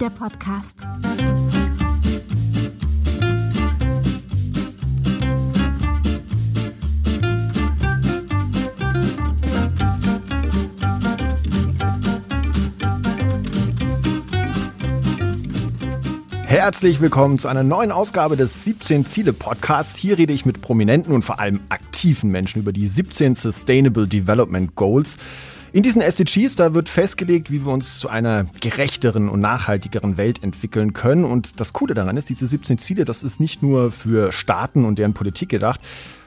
der Podcast. Herzlich willkommen zu einer neuen Ausgabe des 17 Ziele Podcasts. Hier rede ich mit prominenten und vor allem aktiven Menschen über die 17 Sustainable Development Goals. In diesen SDGs, da wird festgelegt, wie wir uns zu einer gerechteren und nachhaltigeren Welt entwickeln können. Und das Coole daran ist, diese 17 Ziele, das ist nicht nur für Staaten und deren Politik gedacht,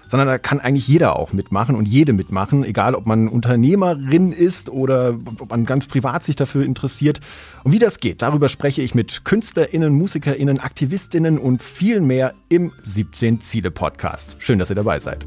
sondern da kann eigentlich jeder auch mitmachen und jede mitmachen, egal ob man Unternehmerin ist oder ob man ganz privat sich dafür interessiert. Und wie das geht, darüber spreche ich mit KünstlerInnen, MusikerInnen, AktivistInnen und viel mehr im 17 Ziele Podcast. Schön, dass ihr dabei seid.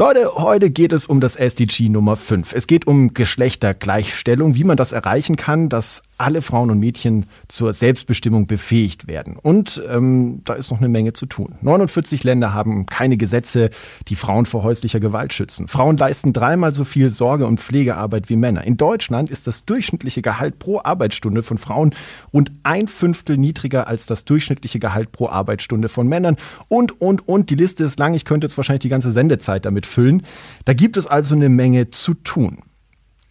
Leute, heute geht es um das SDG Nummer 5. Es geht um Geschlechtergleichstellung, wie man das erreichen kann, dass alle Frauen und Mädchen zur Selbstbestimmung befähigt werden. Und ähm, da ist noch eine Menge zu tun. 49 Länder haben keine Gesetze, die Frauen vor häuslicher Gewalt schützen. Frauen leisten dreimal so viel Sorge- und Pflegearbeit wie Männer. In Deutschland ist das durchschnittliche Gehalt pro Arbeitsstunde von Frauen rund ein Fünftel niedriger als das durchschnittliche Gehalt pro Arbeitsstunde von Männern. Und, und, und, die Liste ist lang. Ich könnte jetzt wahrscheinlich die ganze Sendezeit damit füllen. Da gibt es also eine Menge zu tun.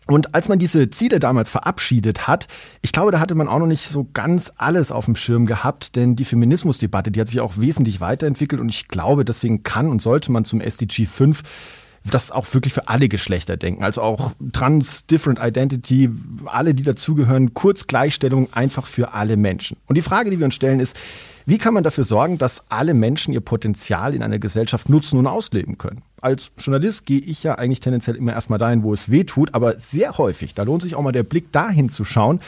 Und als man diese Ziele damals verabschiedet hat, ich glaube, da hatte man auch noch nicht so ganz alles auf dem Schirm gehabt, denn die Feminismusdebatte, die hat sich auch wesentlich weiterentwickelt und ich glaube, deswegen kann und sollte man zum SDG 5 das auch wirklich für alle Geschlechter denken. Also auch Trans, Different Identity, alle, die dazugehören, kurz Gleichstellung einfach für alle Menschen. Und die Frage, die wir uns stellen, ist, wie kann man dafür sorgen, dass alle Menschen ihr Potenzial in einer Gesellschaft nutzen und ausleben können? Als Journalist gehe ich ja eigentlich tendenziell immer erstmal dahin, wo es weh tut, aber sehr häufig, da lohnt sich auch mal der Blick dahin zu schauen,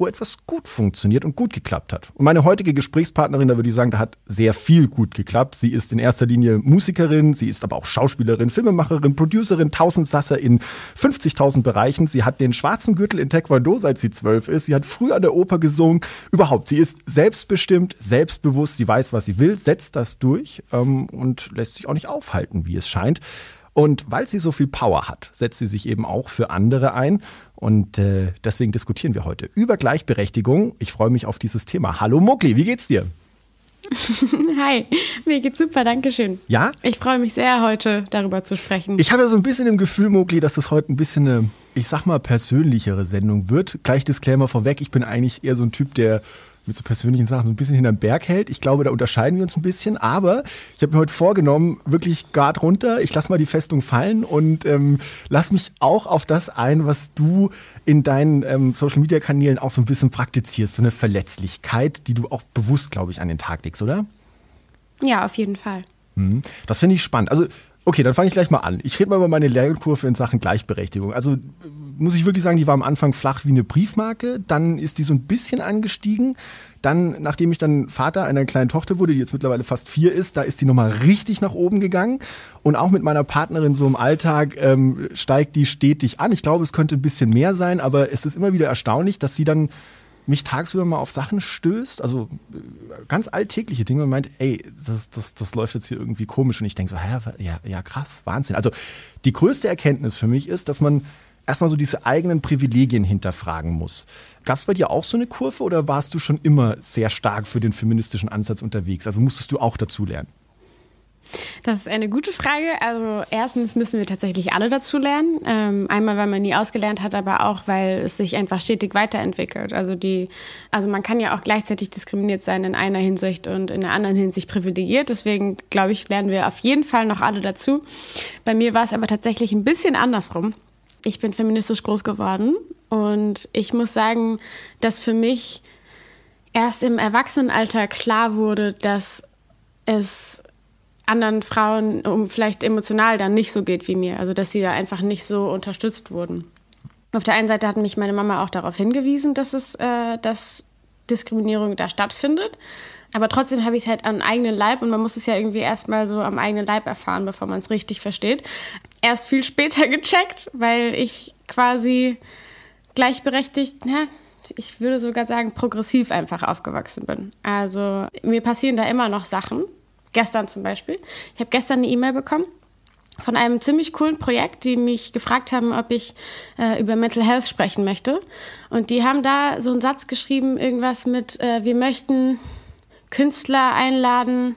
wo etwas gut funktioniert und gut geklappt hat. Und meine heutige Gesprächspartnerin, da würde ich sagen, da hat sehr viel gut geklappt. Sie ist in erster Linie Musikerin, sie ist aber auch Schauspielerin, Filmemacherin, Producerin, Tausendsasser in 50.000 Bereichen. Sie hat den schwarzen Gürtel in Taekwondo, seit sie zwölf ist. Sie hat früh an der Oper gesungen. Überhaupt, sie ist selbstbestimmt, selbstbewusst, sie weiß, was sie will, setzt das durch ähm, und lässt sich auch nicht aufhalten, wie es scheint. Und weil sie so viel Power hat, setzt sie sich eben auch für andere ein. Und äh, deswegen diskutieren wir heute über Gleichberechtigung. Ich freue mich auf dieses Thema. Hallo Mokli, wie geht's dir? Hi, mir geht's super, danke schön. Ja? Ich freue mich sehr, heute darüber zu sprechen. Ich habe so ein bisschen im Gefühl, Mokli, dass das heute ein bisschen eine, ich sag mal, persönlichere Sendung wird. Gleich Disclaimer vorweg, ich bin eigentlich eher so ein Typ, der mit so persönlichen Sachen so ein bisschen hinterm Berg hält. Ich glaube, da unterscheiden wir uns ein bisschen. Aber ich habe mir heute vorgenommen, wirklich Guard runter. Ich lasse mal die Festung fallen und ähm, lass mich auch auf das ein, was du in deinen ähm, Social-Media-Kanälen auch so ein bisschen praktizierst. So eine Verletzlichkeit, die du auch bewusst, glaube ich, an den Tag legst, oder? Ja, auf jeden Fall. Mhm. Das finde ich spannend. Also Okay, dann fange ich gleich mal an. Ich rede mal über meine Lernkurve in Sachen Gleichberechtigung. Also muss ich wirklich sagen, die war am Anfang flach wie eine Briefmarke. Dann ist die so ein bisschen angestiegen. Dann, nachdem ich dann Vater einer kleinen Tochter wurde, die jetzt mittlerweile fast vier ist, da ist die nochmal richtig nach oben gegangen. Und auch mit meiner Partnerin so im Alltag ähm, steigt die stetig an. Ich glaube, es könnte ein bisschen mehr sein, aber es ist immer wieder erstaunlich, dass sie dann mich tagsüber mal auf Sachen stößt, also äh, ganz alltägliche Dinge und meint, ey, das, das, das läuft jetzt hier irgendwie komisch und ich denke so, hä, ja, ja, krass, Wahnsinn. Also die größte Erkenntnis für mich ist, dass man erstmal so diese eigenen Privilegien hinterfragen muss. Gab es bei dir auch so eine Kurve oder warst du schon immer sehr stark für den feministischen Ansatz unterwegs? Also musstest du auch dazu lernen? Das ist eine gute Frage. Also erstens müssen wir tatsächlich alle dazu lernen. Ähm, einmal, weil man nie ausgelernt hat, aber auch, weil es sich einfach stetig weiterentwickelt. Also die, also man kann ja auch gleichzeitig diskriminiert sein in einer Hinsicht und in der anderen Hinsicht privilegiert. Deswegen glaube ich, lernen wir auf jeden Fall noch alle dazu. Bei mir war es aber tatsächlich ein bisschen andersrum. Ich bin feministisch groß geworden und ich muss sagen, dass für mich erst im Erwachsenenalter klar wurde, dass es anderen Frauen um vielleicht emotional dann nicht so geht wie mir. Also dass sie da einfach nicht so unterstützt wurden. Auf der einen Seite hat mich meine Mama auch darauf hingewiesen, dass es, äh, dass Diskriminierung da stattfindet. Aber trotzdem habe ich es halt am eigenen Leib und man muss es ja irgendwie erstmal so am eigenen Leib erfahren, bevor man es richtig versteht. Erst viel später gecheckt, weil ich quasi gleichberechtigt, ja, ich würde sogar sagen, progressiv einfach aufgewachsen bin. Also mir passieren da immer noch Sachen, Gestern zum Beispiel. Ich habe gestern eine E-Mail bekommen von einem ziemlich coolen Projekt, die mich gefragt haben, ob ich äh, über Mental Health sprechen möchte. Und die haben da so einen Satz geschrieben, irgendwas mit, äh, wir möchten Künstler einladen,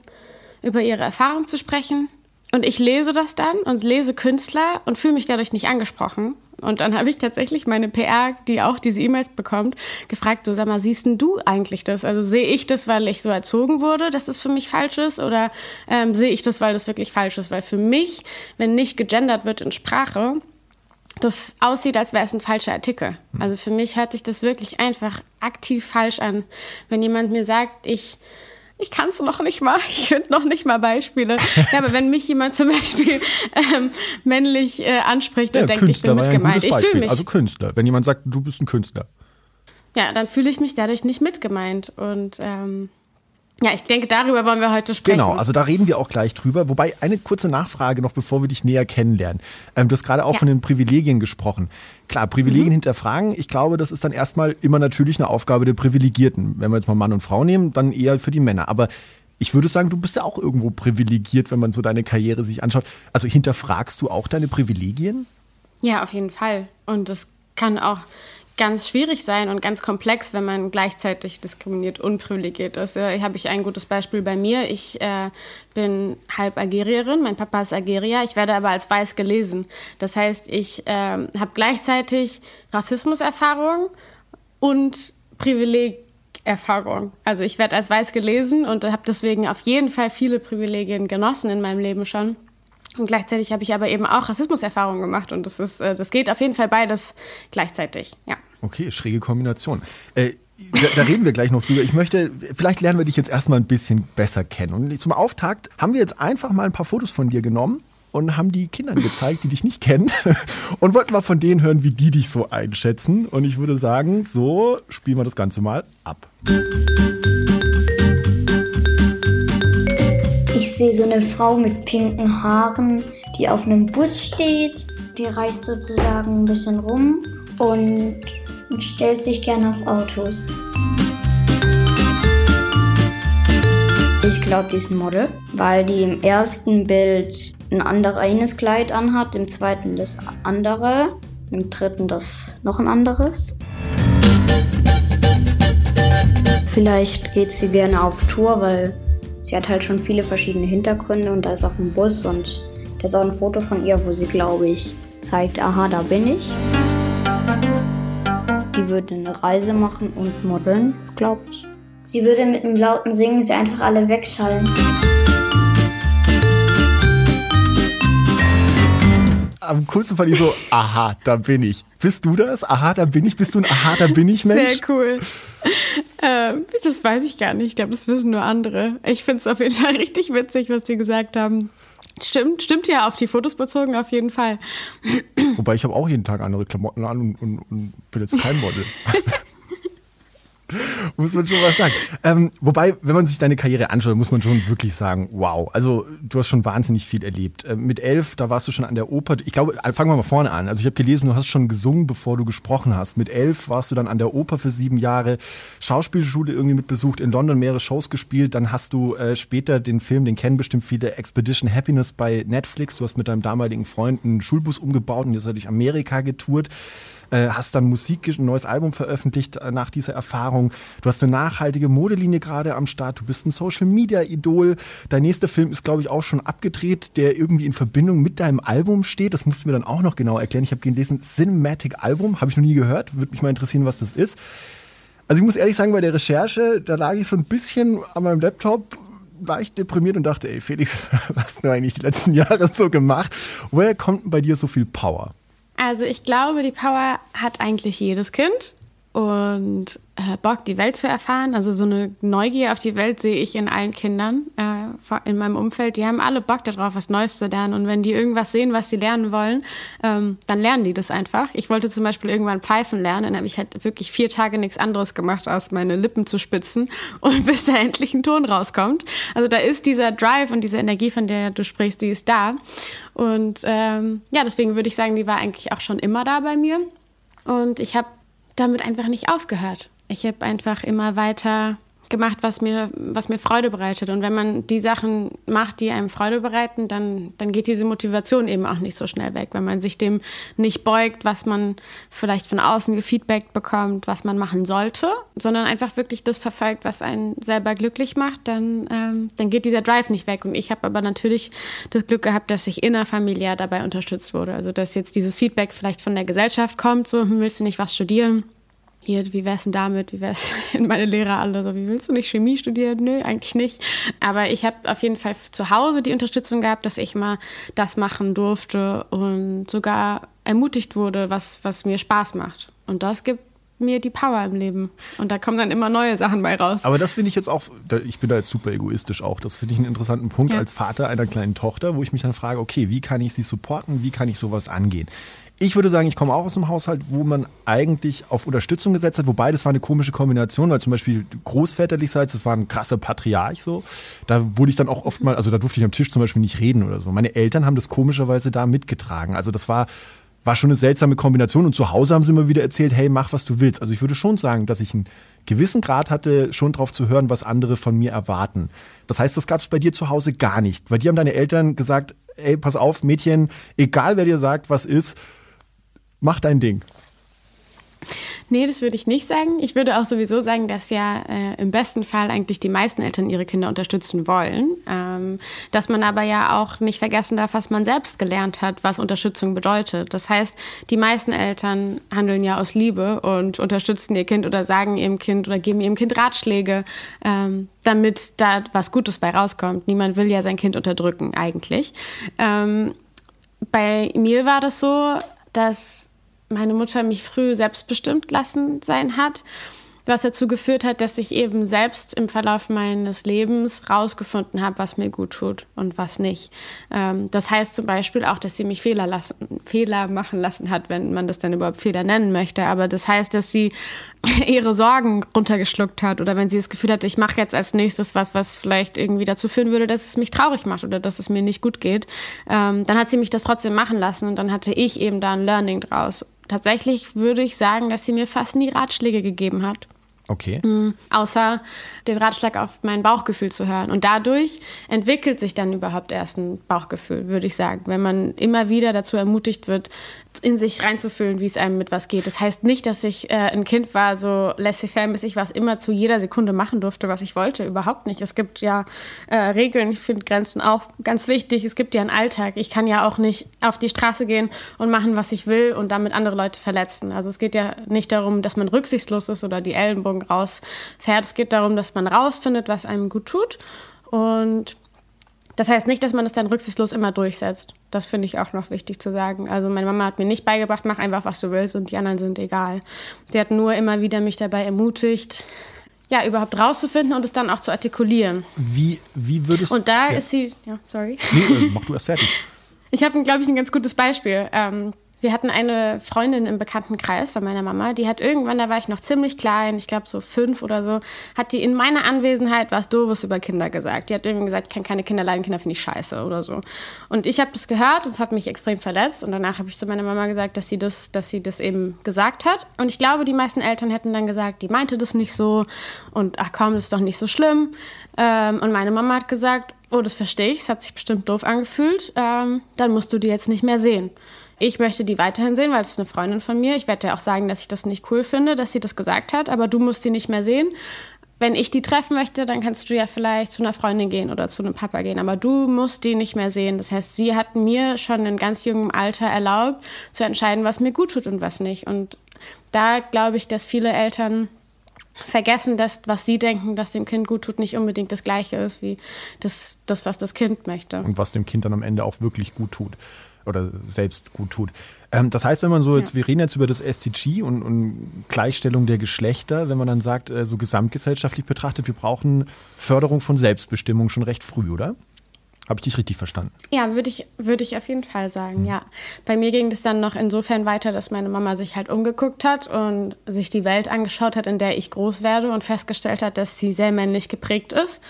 über ihre Erfahrung zu sprechen. Und ich lese das dann und lese Künstler und fühle mich dadurch nicht angesprochen. Und dann habe ich tatsächlich meine PR, die auch diese E-Mails bekommt, gefragt, so sag mal, siehst du eigentlich das? Also sehe ich das, weil ich so erzogen wurde, dass es für mich falsch ist? Oder ähm, sehe ich das, weil das wirklich falsch ist? Weil für mich, wenn nicht gegendert wird in Sprache, das aussieht, als wäre es ein falscher Artikel. Also für mich hört sich das wirklich einfach aktiv falsch an. Wenn jemand mir sagt, ich ich kann es noch nicht mal, ich finde noch nicht mal Beispiele. Ja, aber wenn mich jemand zum Beispiel ähm, männlich äh, anspricht und ja, denkt, Künstler ich bin mitgemeint, ja ich fühle mich. Also Künstler, wenn jemand sagt, du bist ein Künstler. Ja, dann fühle ich mich dadurch nicht mitgemeint und ähm, ja, ich denke, darüber wollen wir heute sprechen. Genau, also da reden wir auch gleich drüber. Wobei eine kurze Nachfrage noch, bevor wir dich näher kennenlernen. Ähm, du hast gerade auch ja. von den Privilegien gesprochen. Klar, Privilegien mhm. hinterfragen, ich glaube, das ist dann erstmal immer natürlich eine Aufgabe der Privilegierten. Wenn wir jetzt mal Mann und Frau nehmen, dann eher für die Männer. Aber ich würde sagen, du bist ja auch irgendwo privilegiert, wenn man so deine Karriere sich anschaut. Also hinterfragst du auch deine Privilegien? Ja, auf jeden Fall. Und das kann auch ganz schwierig sein und ganz komplex, wenn man gleichzeitig diskriminiert und privilegiert ist. Hier habe ich ein gutes Beispiel bei mir. Ich äh, bin halb Algerierin, mein Papa ist Algerier, ich werde aber als weiß gelesen. Das heißt, ich äh, habe gleichzeitig Rassismuserfahrung und Privilegerfahrung. Also ich werde als weiß gelesen und habe deswegen auf jeden Fall viele Privilegien genossen in meinem Leben schon. Und gleichzeitig habe ich aber eben auch Rassismuserfahrungen gemacht und das ist, äh, das geht auf jeden Fall beides gleichzeitig, ja. Okay, schräge Kombination. Äh, da, da, reden wir gleich noch drüber. Ich möchte, vielleicht lernen wir dich jetzt erstmal ein bisschen besser kennen. Und zum Auftakt haben wir jetzt einfach mal ein paar Fotos von dir genommen und haben die Kindern gezeigt, die dich nicht kennen und wollten mal von denen hören, wie die dich so einschätzen. Und ich würde sagen, so spielen wir das Ganze mal ab. Ich sehe so eine Frau mit pinken Haaren, die auf einem Bus steht. Die reist sozusagen ein bisschen rum und stellt sich gerne auf Autos. Ich glaube, die ist ein Model, weil die im ersten Bild ein anderes Kleid anhat, im zweiten das andere, im dritten das noch ein anderes. Vielleicht geht sie gerne auf Tour, weil Sie hat halt schon viele verschiedene Hintergründe und da ist auch ein Bus und da ist auch ein Foto von ihr, wo sie, glaube ich, zeigt, aha, da bin ich. Die würde eine Reise machen und modeln, glaube ich. Sie würde mit einem lauten Singen sie einfach alle wegschallen. Am coolsten fand ich so, aha, da bin ich. Bist du das? Aha, da bin ich. Bist du ein Aha, da bin ich Mensch? Sehr cool. Äh, das weiß ich gar nicht. Ich glaube, das wissen nur andere. Ich finde es auf jeden Fall richtig witzig, was die gesagt haben. Stimmt, stimmt ja auf die Fotos bezogen, auf jeden Fall. Wobei ich habe auch jeden Tag andere Klamotten an und, und, und bin jetzt kein Model. muss man schon was sagen. Ähm, wobei, wenn man sich deine Karriere anschaut, muss man schon wirklich sagen, wow. Also du hast schon wahnsinnig viel erlebt. Ähm, mit elf, da warst du schon an der Oper. Ich glaube, fangen wir mal vorne an. Also ich habe gelesen, du hast schon gesungen, bevor du gesprochen hast. Mit elf warst du dann an der Oper für sieben Jahre, Schauspielschule irgendwie mitbesucht, in London mehrere Shows gespielt. Dann hast du äh, später den Film, den kennen bestimmt viele, Expedition Happiness bei Netflix. Du hast mit deinem damaligen Freund einen Schulbus umgebaut und ihr seid durch Amerika getourt. Äh, hast dann Musik, ein neues Album veröffentlicht äh, nach dieser Erfahrung. Du hast eine nachhaltige Modelinie gerade am Start. Du bist ein Social Media Idol. Dein nächster Film ist, glaube ich, auch schon abgedreht, der irgendwie in Verbindung mit deinem Album steht. Das musst du mir dann auch noch genau erklären. Ich habe gelesen, Cinematic Album, habe ich noch nie gehört. Würde mich mal interessieren, was das ist. Also ich muss ehrlich sagen, bei der Recherche, da lag ich so ein bisschen an meinem Laptop leicht deprimiert und dachte, ey Felix, was hast du eigentlich die letzten Jahre so gemacht? Woher kommt denn bei dir so viel Power? Also ich glaube, die Power hat eigentlich jedes Kind und äh, Bock, die Welt zu erfahren. Also so eine Neugier auf die Welt sehe ich in allen Kindern äh, in meinem Umfeld. Die haben alle Bock darauf, was Neues zu lernen. Und wenn die irgendwas sehen, was sie lernen wollen, ähm, dann lernen die das einfach. Ich wollte zum Beispiel irgendwann pfeifen lernen. Dann habe ich halt wirklich vier Tage nichts anderes gemacht, als meine Lippen zu spitzen und bis da endlich ein Ton rauskommt. Also da ist dieser Drive und diese Energie, von der du sprichst, die ist da. Und ähm, ja, deswegen würde ich sagen, die war eigentlich auch schon immer da bei mir. Und ich habe damit einfach nicht aufgehört. Ich habe einfach immer weiter gemacht, was mir, was mir Freude bereitet. Und wenn man die Sachen macht, die einem Freude bereiten, dann, dann geht diese Motivation eben auch nicht so schnell weg. Wenn man sich dem nicht beugt, was man vielleicht von außen gefeedbackt bekommt, was man machen sollte, sondern einfach wirklich das verfolgt, was einen selber glücklich macht, dann, ähm, dann geht dieser Drive nicht weg. Und ich habe aber natürlich das Glück gehabt, dass ich innerfamiliär dabei unterstützt wurde. Also dass jetzt dieses Feedback vielleicht von der Gesellschaft kommt, so hm, willst du nicht was studieren? Hier, wie wär's denn damit? Wie wär's in meine Lehrer alle so, wie willst du nicht Chemie studieren? Nö, eigentlich nicht. Aber ich habe auf jeden Fall zu Hause die Unterstützung gehabt, dass ich mal das machen durfte und sogar ermutigt wurde, was, was mir Spaß macht. Und das gibt mir die Power im Leben. Und da kommen dann immer neue Sachen bei raus. Aber das finde ich jetzt auch, ich bin da jetzt super egoistisch auch, das finde ich einen interessanten Punkt ja. als Vater einer kleinen Tochter, wo ich mich dann frage, okay, wie kann ich sie supporten, wie kann ich sowas angehen? Ich würde sagen, ich komme auch aus einem Haushalt, wo man eigentlich auf Unterstützung gesetzt hat, wobei das war eine komische Kombination, weil zum Beispiel großväterlichseits, das war ein krasser Patriarch so. Da wurde ich dann auch oft mal, also da durfte ich am Tisch zum Beispiel nicht reden oder so. Meine Eltern haben das komischerweise da mitgetragen. Also das war war schon eine seltsame Kombination. Und zu Hause haben sie immer wieder erzählt, hey, mach, was du willst. Also ich würde schon sagen, dass ich einen gewissen Grad hatte, schon drauf zu hören, was andere von mir erwarten. Das heißt, das gab es bei dir zu Hause gar nicht. Weil dir haben deine Eltern gesagt, ey, pass auf, Mädchen, egal wer dir sagt, was ist, mach dein Ding. Nee, das würde ich nicht sagen. Ich würde auch sowieso sagen, dass ja äh, im besten Fall eigentlich die meisten Eltern ihre Kinder unterstützen wollen. Ähm, dass man aber ja auch nicht vergessen darf, was man selbst gelernt hat, was Unterstützung bedeutet. Das heißt, die meisten Eltern handeln ja aus Liebe und unterstützen ihr Kind oder sagen ihrem Kind oder geben ihrem Kind Ratschläge, ähm, damit da was Gutes bei rauskommt. Niemand will ja sein Kind unterdrücken, eigentlich. Ähm, bei mir war das so, dass meine Mutter mich früh selbstbestimmt lassen sein hat was dazu geführt hat, dass ich eben selbst im Verlauf meines Lebens rausgefunden habe, was mir gut tut und was nicht. Ähm, das heißt zum Beispiel auch, dass sie mich Fehler, lassen, Fehler machen lassen hat, wenn man das dann überhaupt Fehler nennen möchte. Aber das heißt, dass sie ihre Sorgen runtergeschluckt hat oder wenn sie das Gefühl hat, ich mache jetzt als nächstes was, was vielleicht irgendwie dazu führen würde, dass es mich traurig macht oder dass es mir nicht gut geht, ähm, dann hat sie mich das trotzdem machen lassen und dann hatte ich eben da ein Learning draus. Tatsächlich würde ich sagen, dass sie mir fast nie Ratschläge gegeben hat. Okay. Mhm. Außer den Ratschlag auf mein Bauchgefühl zu hören. Und dadurch entwickelt sich dann überhaupt erst ein Bauchgefühl, würde ich sagen. Wenn man immer wieder dazu ermutigt wird, in sich reinzufühlen, wie es einem mit was geht. Das heißt nicht, dass ich äh, ein Kind war, so laissez-faire-mäßig, was immer zu jeder Sekunde machen durfte, was ich wollte. Überhaupt nicht. Es gibt ja äh, Regeln, ich finde Grenzen auch ganz wichtig. Es gibt ja einen Alltag. Ich kann ja auch nicht auf die Straße gehen und machen, was ich will und damit andere Leute verletzen. Also es geht ja nicht darum, dass man rücksichtslos ist oder die Ellenbogen rausfährt. Es geht darum, dass man rausfindet, was einem gut tut. Und das heißt nicht, dass man es dann rücksichtslos immer durchsetzt. Das finde ich auch noch wichtig zu sagen. Also meine Mama hat mir nicht beigebracht, mach einfach, was du willst und die anderen sind egal. Sie hat nur immer wieder mich dabei ermutigt, ja, überhaupt rauszufinden und es dann auch zu artikulieren. Wie, wie würdest du... Und da ja. ist sie... Ja, sorry. Nee, äh, mach du erst fertig. Ich habe, glaube ich, ein ganz gutes Beispiel. Ähm, wir hatten eine Freundin im Bekanntenkreis von meiner Mama, die hat irgendwann, da war ich noch ziemlich klein, ich glaube so fünf oder so, hat die in meiner Anwesenheit was Doofes über Kinder gesagt. Die hat irgendwie gesagt, ich kann keine Kinder leiden, Kinder finde ich scheiße oder so. Und ich habe das gehört und es hat mich extrem verletzt und danach habe ich zu meiner Mama gesagt, dass sie, das, dass sie das eben gesagt hat. Und ich glaube, die meisten Eltern hätten dann gesagt, die meinte das nicht so und ach komm, das ist doch nicht so schlimm. Ähm, und meine Mama hat gesagt, oh, das verstehe ich, es hat sich bestimmt doof angefühlt, ähm, dann musst du die jetzt nicht mehr sehen. Ich möchte die weiterhin sehen, weil es ist eine Freundin von mir. Ich werde dir auch sagen, dass ich das nicht cool finde, dass sie das gesagt hat, aber du musst die nicht mehr sehen. Wenn ich die treffen möchte, dann kannst du ja vielleicht zu einer Freundin gehen oder zu einem Papa gehen, aber du musst die nicht mehr sehen. Das heißt, sie hat mir schon in ganz jungem Alter erlaubt, zu entscheiden, was mir gut tut und was nicht. Und da glaube ich, dass viele Eltern vergessen, dass was sie denken, dass dem Kind gut tut, nicht unbedingt das Gleiche ist wie das, das, was das Kind möchte. Und was dem Kind dann am Ende auch wirklich gut tut oder selbst gut tut. Ähm, das heißt, wenn man so, jetzt, ja. wir reden jetzt über das SDG und, und, Gleichstellung der Geschlechter, wenn man dann sagt, äh, so gesamtgesellschaftlich betrachtet, wir brauchen Förderung von Selbstbestimmung schon recht früh, oder? Habe ich dich richtig verstanden? Ja, würde ich, würd ich auf jeden Fall sagen, mhm. ja. Bei mir ging das dann noch insofern weiter, dass meine Mama sich halt umgeguckt hat und sich die Welt angeschaut hat, in der ich groß werde und festgestellt hat, dass sie sehr männlich geprägt ist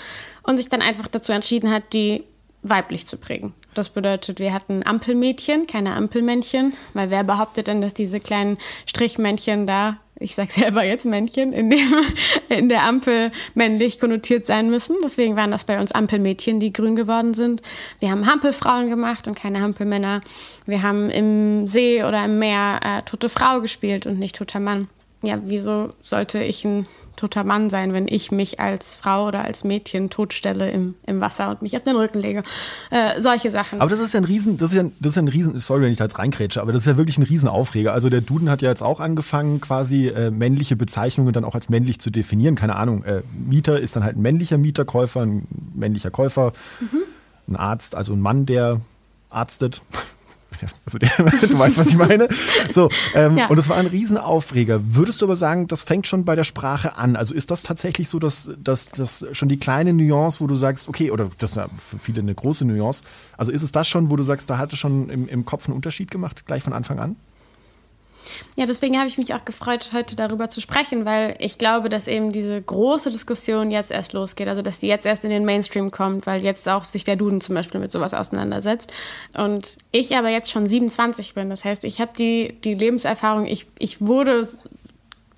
und sich dann einfach dazu entschieden hat, die weiblich zu prägen. Das bedeutet, wir hatten Ampelmädchen, keine Ampelmännchen, weil wer behauptet denn, dass diese kleinen Strichmännchen da ich sage selber jetzt Männchen, in, dem, in der Ampel männlich konnotiert sein müssen. Deswegen waren das bei uns Ampelmädchen, die grün geworden sind. Wir haben Hampelfrauen gemacht und keine Hampelmänner. Wir haben im See oder im Meer äh, tote Frau gespielt und nicht toter Mann. Ja, wieso sollte ich ein toter Mann sein, wenn ich mich als Frau oder als Mädchen totstelle im, im Wasser und mich auf den Rücken lege. Äh, solche Sachen. Aber das ist ja ein Riesen, das ist ja, das ist ja ein Riesen, sorry, wenn ich da jetzt reinkrätsche, aber das ist ja wirklich ein Riesenaufreger. Also der Duden hat ja jetzt auch angefangen, quasi äh, männliche Bezeichnungen dann auch als männlich zu definieren. Keine Ahnung, äh, Mieter ist dann halt ein männlicher Mieterkäufer, ein männlicher Käufer, mhm. ein Arzt, also ein Mann, der arztet. Also der, du weißt, was ich meine. So, ähm, ja. Und das war ein Riesenaufreger. Würdest du aber sagen, das fängt schon bei der Sprache an? Also ist das tatsächlich so, dass, dass, dass schon die kleine Nuance, wo du sagst, okay, oder das ist für viele eine große Nuance, also ist es das schon, wo du sagst, da hat es schon im, im Kopf einen Unterschied gemacht, gleich von Anfang an? Ja, deswegen habe ich mich auch gefreut, heute darüber zu sprechen, weil ich glaube, dass eben diese große Diskussion jetzt erst losgeht, also dass die jetzt erst in den Mainstream kommt, weil jetzt auch sich der Duden zum Beispiel mit sowas auseinandersetzt. Und ich aber jetzt schon 27 bin, das heißt, ich habe die, die Lebenserfahrung, ich, ich wurde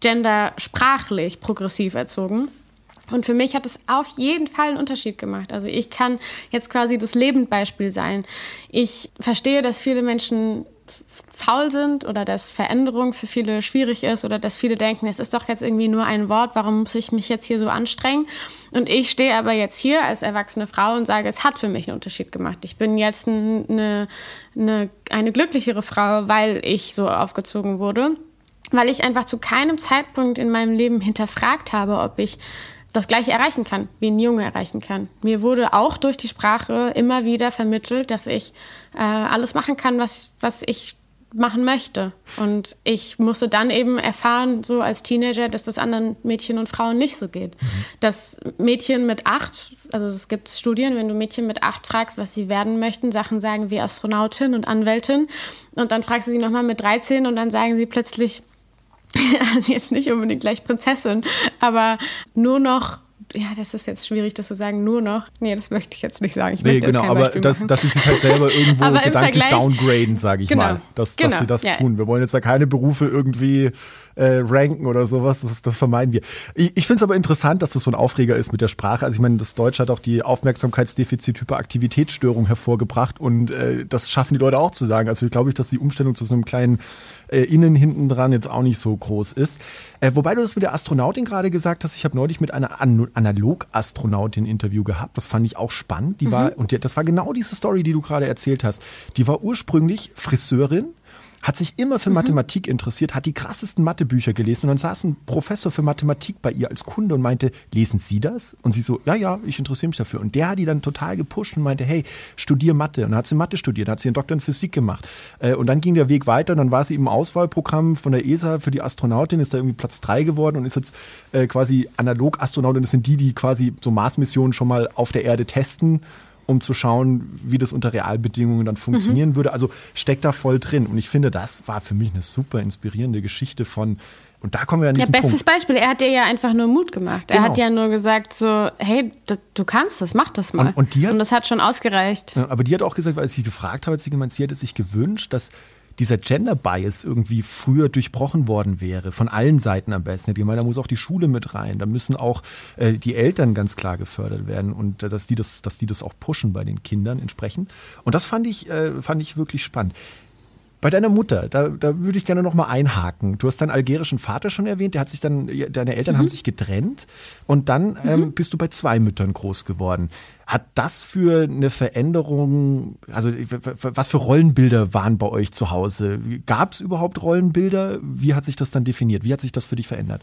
gendersprachlich progressiv erzogen. Und für mich hat es auf jeden Fall einen Unterschied gemacht. Also ich kann jetzt quasi das Lebendbeispiel sein. Ich verstehe, dass viele Menschen faul sind oder dass Veränderung für viele schwierig ist oder dass viele denken, es ist doch jetzt irgendwie nur ein Wort, warum muss ich mich jetzt hier so anstrengen? Und ich stehe aber jetzt hier als erwachsene Frau und sage, es hat für mich einen Unterschied gemacht. Ich bin jetzt eine, eine, eine glücklichere Frau, weil ich so aufgezogen wurde, weil ich einfach zu keinem Zeitpunkt in meinem Leben hinterfragt habe, ob ich das Gleiche erreichen kann, wie ein Junge erreichen kann. Mir wurde auch durch die Sprache immer wieder vermittelt, dass ich äh, alles machen kann, was, was ich machen möchte. Und ich musste dann eben erfahren, so als Teenager, dass das anderen Mädchen und Frauen nicht so geht. Mhm. Dass Mädchen mit acht, also es gibt Studien, wenn du Mädchen mit acht fragst, was sie werden möchten, Sachen sagen wie Astronautin und Anwältin. Und dann fragst du sie nochmal mit 13 und dann sagen sie plötzlich, jetzt nicht unbedingt gleich Prinzessin, aber nur noch ja, das ist jetzt schwierig, das zu sagen, nur noch. Nee, das möchte ich jetzt nicht sagen. Ich nee, genau, aber das, dass sie sich halt selber irgendwo gedanklich downgraden, sage ich genau, mal. Dass, genau, dass sie das ja. tun. Wir wollen jetzt da keine Berufe irgendwie äh, ranken oder sowas. Das, das vermeiden wir. Ich, ich finde es aber interessant, dass das so ein Aufreger ist mit der Sprache. Also ich meine, das Deutsche hat auch die Aufmerksamkeitsdefizit-Hyperaktivitätsstörung hervorgebracht und äh, das schaffen die Leute auch zu sagen. Also ich glaube ich, dass die Umstellung zu so einem kleinen äh, Innen hinten dran jetzt auch nicht so groß ist. Äh, wobei du das mit der Astronautin gerade gesagt hast, ich habe neulich mit einer An Analog-Astronautin Interview gehabt. Das fand ich auch spannend. Die mhm. war, und die, das war genau diese Story, die du gerade erzählt hast. Die war ursprünglich Friseurin hat sich immer für mhm. Mathematik interessiert, hat die krassesten Mathebücher gelesen und dann saß ein Professor für Mathematik bei ihr als Kunde und meinte, lesen Sie das? Und sie so, ja, ja, ich interessiere mich dafür. Und der hat die dann total gepusht und meinte, hey, studier Mathe. Und dann hat sie Mathe studiert, dann hat sie einen Doktor in Physik gemacht. Äh, und dann ging der Weg weiter und dann war sie im Auswahlprogramm von der ESA für die Astronautin, ist da irgendwie Platz drei geworden und ist jetzt äh, quasi Analog-Astronautin. Das sind die, die quasi so Mars-Missionen schon mal auf der Erde testen um zu schauen, wie das unter Realbedingungen dann funktionieren mhm. würde. Also steckt da voll drin. Und ich finde, das war für mich eine super inspirierende Geschichte von, und da kommen wir an diesen Ja, bestes Punkt. Beispiel, er hat dir ja einfach nur Mut gemacht. Genau. Er hat ja nur gesagt so, hey, du kannst das, mach das mal. Und, und, hat, und das hat schon ausgereicht. aber die hat auch gesagt, weil ich sie gefragt habe, hat sie gemeint, sie hätte sich gewünscht, dass dieser Gender Bias irgendwie früher durchbrochen worden wäre, von allen Seiten am besten. Ich meine, da muss auch die Schule mit rein, da müssen auch äh, die Eltern ganz klar gefördert werden und äh, dass, die das, dass die das auch pushen bei den Kindern entsprechend. Und das fand ich, äh, fand ich wirklich spannend. Bei deiner Mutter, da, da würde ich gerne noch mal einhaken. Du hast deinen algerischen Vater schon erwähnt, der hat sich dann, deine Eltern mhm. haben sich getrennt und dann mhm. ähm, bist du bei zwei Müttern groß geworden. Hat das für eine Veränderung, also was für Rollenbilder waren bei euch zu Hause? Gab es überhaupt Rollenbilder? Wie hat sich das dann definiert? Wie hat sich das für dich verändert?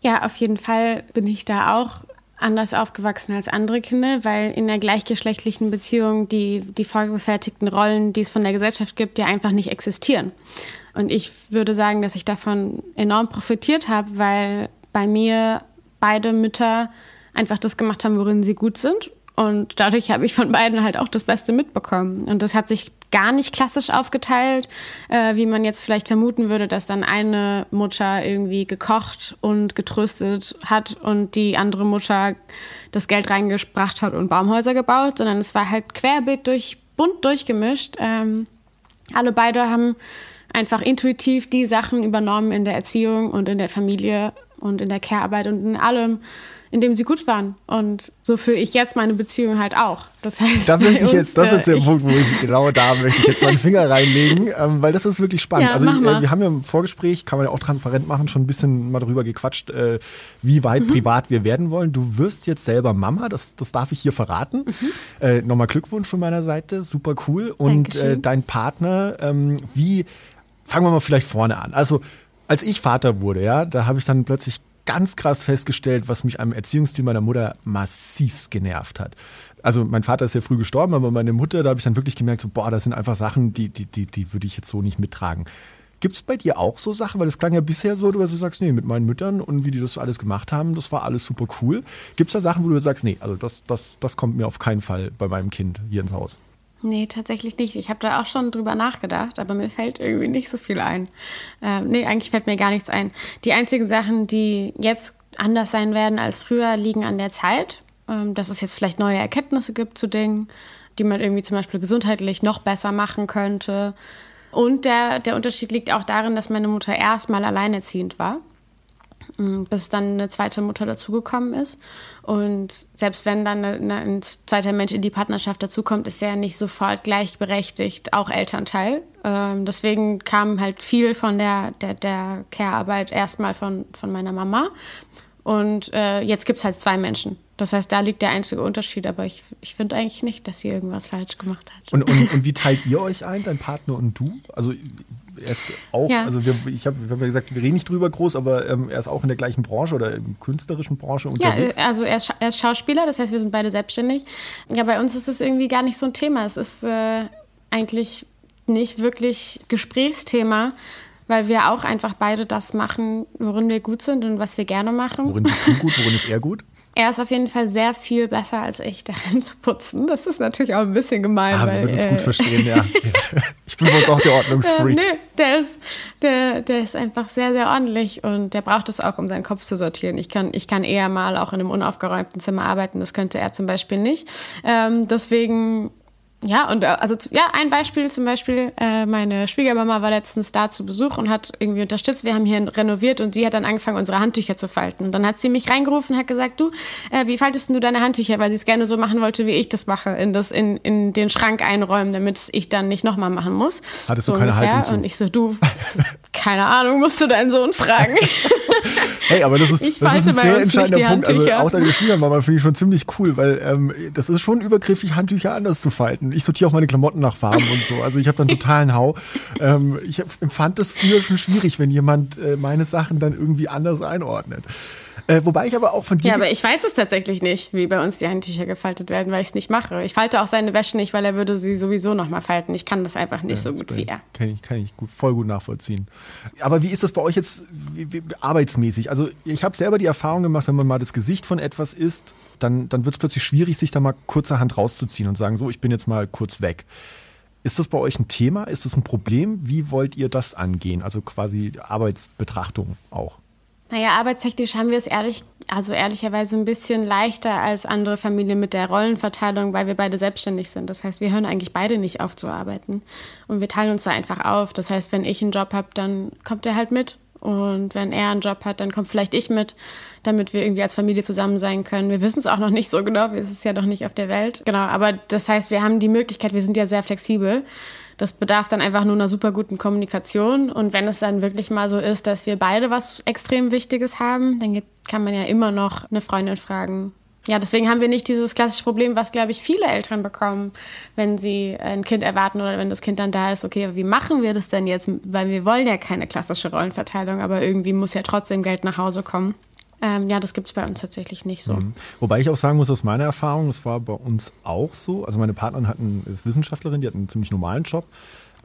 Ja, auf jeden Fall bin ich da auch anders aufgewachsen als andere Kinder, weil in der gleichgeschlechtlichen Beziehung die, die vorgefertigten Rollen, die es von der Gesellschaft gibt, ja einfach nicht existieren. Und ich würde sagen, dass ich davon enorm profitiert habe, weil bei mir beide Mütter einfach das gemacht haben, worin sie gut sind und dadurch habe ich von beiden halt auch das Beste mitbekommen. Und das hat sich gar nicht klassisch aufgeteilt, äh, wie man jetzt vielleicht vermuten würde, dass dann eine Mutter irgendwie gekocht und getröstet hat und die andere Mutter das Geld reingebracht hat und Baumhäuser gebaut, sondern es war halt querbeet durch, bunt durchgemischt. Ähm, alle beide haben einfach intuitiv die Sachen übernommen in der Erziehung und in der Familie und in der Care-Arbeit und in allem, in dem sie gut waren. Und so führe ich jetzt meine Beziehung halt auch. Das heißt, da möchte ich jetzt, das ist der äh, Punkt, wo ich genau da möchte ich jetzt meinen Finger reinlegen, ähm, weil das ist wirklich spannend. Ja, also äh, wir haben ja im Vorgespräch, kann man ja auch transparent machen, schon ein bisschen mal darüber gequatscht, äh, wie weit mhm. privat wir werden wollen. Du wirst jetzt selber Mama, das, das darf ich hier verraten. Mhm. Äh, Nochmal Glückwunsch von meiner Seite, super cool. Und äh, dein Partner, ähm, wie, fangen wir mal vielleicht vorne an. Also als ich Vater wurde, ja, da habe ich dann plötzlich ganz krass festgestellt, was mich am Erziehungsstil meiner Mutter massivst genervt hat. Also mein Vater ist ja früh gestorben, aber meine Mutter, da habe ich dann wirklich gemerkt, so, boah, das sind einfach Sachen, die, die, die, die würde ich jetzt so nicht mittragen. Gibt es bei dir auch so Sachen? Weil das klang ja bisher so, dass du sagst, nee, mit meinen Müttern und wie die das alles gemacht haben, das war alles super cool. Gibt es da Sachen, wo du sagst, nee, also das, das, das kommt mir auf keinen Fall bei meinem Kind hier ins Haus? Nee, tatsächlich nicht. Ich habe da auch schon drüber nachgedacht, aber mir fällt irgendwie nicht so viel ein. Ähm, nee, eigentlich fällt mir gar nichts ein. Die einzigen Sachen, die jetzt anders sein werden als früher, liegen an der Zeit. Ähm, dass es jetzt vielleicht neue Erkenntnisse gibt zu Dingen, die man irgendwie zum Beispiel gesundheitlich noch besser machen könnte. Und der, der Unterschied liegt auch darin, dass meine Mutter erstmal alleinerziehend war. Mm, bis dann eine zweite Mutter dazugekommen ist. Und selbst wenn dann ein zweiter Mensch in die Partnerschaft dazukommt, ist er nicht sofort gleichberechtigt auch Elternteil. Ähm, deswegen kam halt viel von der, der, der Care-Arbeit erstmal von, von meiner Mama. Und äh, jetzt gibt es halt zwei Menschen. Das heißt, da liegt der einzige Unterschied, aber ich, ich finde eigentlich nicht, dass sie irgendwas falsch gemacht hat. Und, und, und wie teilt ihr euch ein, dein Partner und du? Also er ist auch, ja. also wir, ich habe hab ja gesagt, wir reden nicht drüber groß, aber ähm, er ist auch in der gleichen Branche oder in künstlerischen Branche unterwegs. Ja, also er ist, er ist, Schauspieler, das heißt, wir sind beide selbstständig. Ja, bei uns ist es irgendwie gar nicht so ein Thema. Es ist äh, eigentlich nicht wirklich Gesprächsthema, weil wir auch einfach beide das machen, worin wir gut sind und was wir gerne machen. Worin bist du gut, worin ist er gut? Er ist auf jeden Fall sehr viel besser als ich, darin zu putzen. Das ist natürlich auch ein bisschen gemein. Ah, wir würden uns äh, gut verstehen, ja. Ich bin bei uns auch der Ordnungsfreak. Äh, nö, der ist, der, der ist einfach sehr, sehr ordentlich und der braucht es auch, um seinen Kopf zu sortieren. Ich kann, ich kann eher mal auch in einem unaufgeräumten Zimmer arbeiten, das könnte er zum Beispiel nicht. Ähm, deswegen ja, und äh, also ja, ein Beispiel zum Beispiel, äh, meine Schwiegermama war letztens da zu Besuch und hat irgendwie unterstützt. Wir haben hier renoviert und sie hat dann angefangen, unsere Handtücher zu falten. Und dann hat sie mich reingerufen und hat gesagt, du, äh, wie faltest du deine Handtücher? Weil sie es gerne so machen wollte, wie ich das mache, in, das, in, in den Schrank einräumen, damit ich dann nicht nochmal machen muss. Hattest so du keine ungefähr. Haltung zu? Und ich so, du, keine Ahnung, musst du deinen Sohn fragen. hey, aber das ist, das ist ein sehr entscheidender Punkt. Also außer der Schwiegermama finde ich schon ziemlich cool, weil ähm, das ist schon übergriffig, Handtücher anders zu falten ich sortiere auch meine Klamotten nach Farben und so. Also ich habe dann totalen Hau. Ähm, ich empfand es früher schon schwierig, wenn jemand äh, meine Sachen dann irgendwie anders einordnet. Äh, wobei ich aber auch von dir. Ja, aber ich weiß es tatsächlich nicht, wie bei uns die Handtücher gefaltet werden, weil ich es nicht mache. Ich falte auch seine Wäsche nicht, weil er würde sie sowieso nochmal falten. Ich kann das einfach nicht ja, so gut wie er. Kann ich, kann ich gut, voll gut nachvollziehen. Aber wie ist das bei euch jetzt wie, wie, arbeitsmäßig? Also ich habe selber die Erfahrung gemacht, wenn man mal das Gesicht von etwas ist, dann, dann wird es plötzlich schwierig, sich da mal kurzerhand rauszuziehen und sagen, so, ich bin jetzt mal kurz weg. Ist das bei euch ein Thema? Ist das ein Problem? Wie wollt ihr das angehen? Also quasi Arbeitsbetrachtung auch. Naja, arbeitstechnisch haben wir es ehrlich, also ehrlicherweise ein bisschen leichter als andere Familien mit der Rollenverteilung, weil wir beide selbstständig sind. Das heißt, wir hören eigentlich beide nicht auf zu arbeiten. Und wir teilen uns da einfach auf. Das heißt, wenn ich einen Job habe, dann kommt er halt mit. Und wenn er einen Job hat, dann kommt vielleicht ich mit, damit wir irgendwie als Familie zusammen sein können. Wir wissen es auch noch nicht so genau, es ist ja noch nicht auf der Welt. Genau, aber das heißt, wir haben die Möglichkeit, wir sind ja sehr flexibel. Das bedarf dann einfach nur einer super guten Kommunikation. Und wenn es dann wirklich mal so ist, dass wir beide was extrem Wichtiges haben, dann kann man ja immer noch eine Freundin fragen. Ja, deswegen haben wir nicht dieses klassische Problem, was, glaube ich, viele Eltern bekommen, wenn sie ein Kind erwarten oder wenn das Kind dann da ist. Okay, wie machen wir das denn jetzt? Weil wir wollen ja keine klassische Rollenverteilung, aber irgendwie muss ja trotzdem Geld nach Hause kommen. Ähm, ja, das gibt es bei uns tatsächlich nicht so. Mhm. Wobei ich auch sagen muss, aus meiner Erfahrung, das war bei uns auch so. Also meine Partnerin hat einen, ist Wissenschaftlerin, die hat einen ziemlich normalen Job.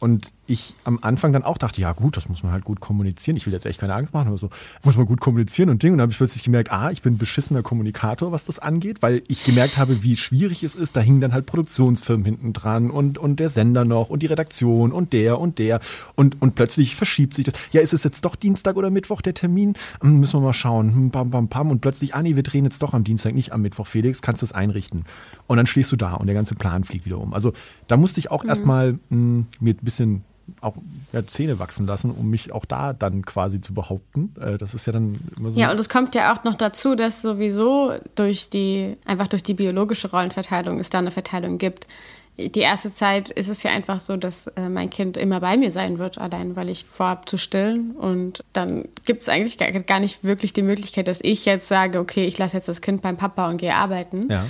Und ich am Anfang dann auch dachte, ja gut, das muss man halt gut kommunizieren. Ich will jetzt echt keine Angst machen, aber so muss man gut kommunizieren und Ding. Und dann habe ich plötzlich gemerkt, ah, ich bin ein beschissener Kommunikator, was das angeht, weil ich gemerkt habe, wie schwierig es ist. Da hingen dann halt Produktionsfirmen hinten dran und, und der Sender noch und die Redaktion und der und der. Und, und plötzlich verschiebt sich das. Ja, ist es jetzt doch Dienstag oder Mittwoch der Termin? Hm, müssen wir mal schauen. Hm, bam, bam, bam. Und plötzlich, ah nee, wir drehen jetzt doch am Dienstag, nicht am Mittwoch. Felix, kannst du das einrichten? Und dann stehst du da und der ganze Plan fliegt wieder um. Also da musste ich auch mhm. erstmal hm, mir ein bisschen auch ja, Zähne wachsen lassen, um mich auch da dann quasi zu behaupten. Äh, das ist ja dann immer so. Ja, und es kommt ja auch noch dazu, dass sowieso durch die, einfach durch die biologische Rollenverteilung es da eine Verteilung gibt. Die erste Zeit ist es ja einfach so, dass äh, mein Kind immer bei mir sein wird, allein weil ich vorhabe zu stillen. Und dann gibt es eigentlich gar, gar nicht wirklich die Möglichkeit, dass ich jetzt sage, okay, ich lasse jetzt das Kind beim Papa und gehe arbeiten. Ja.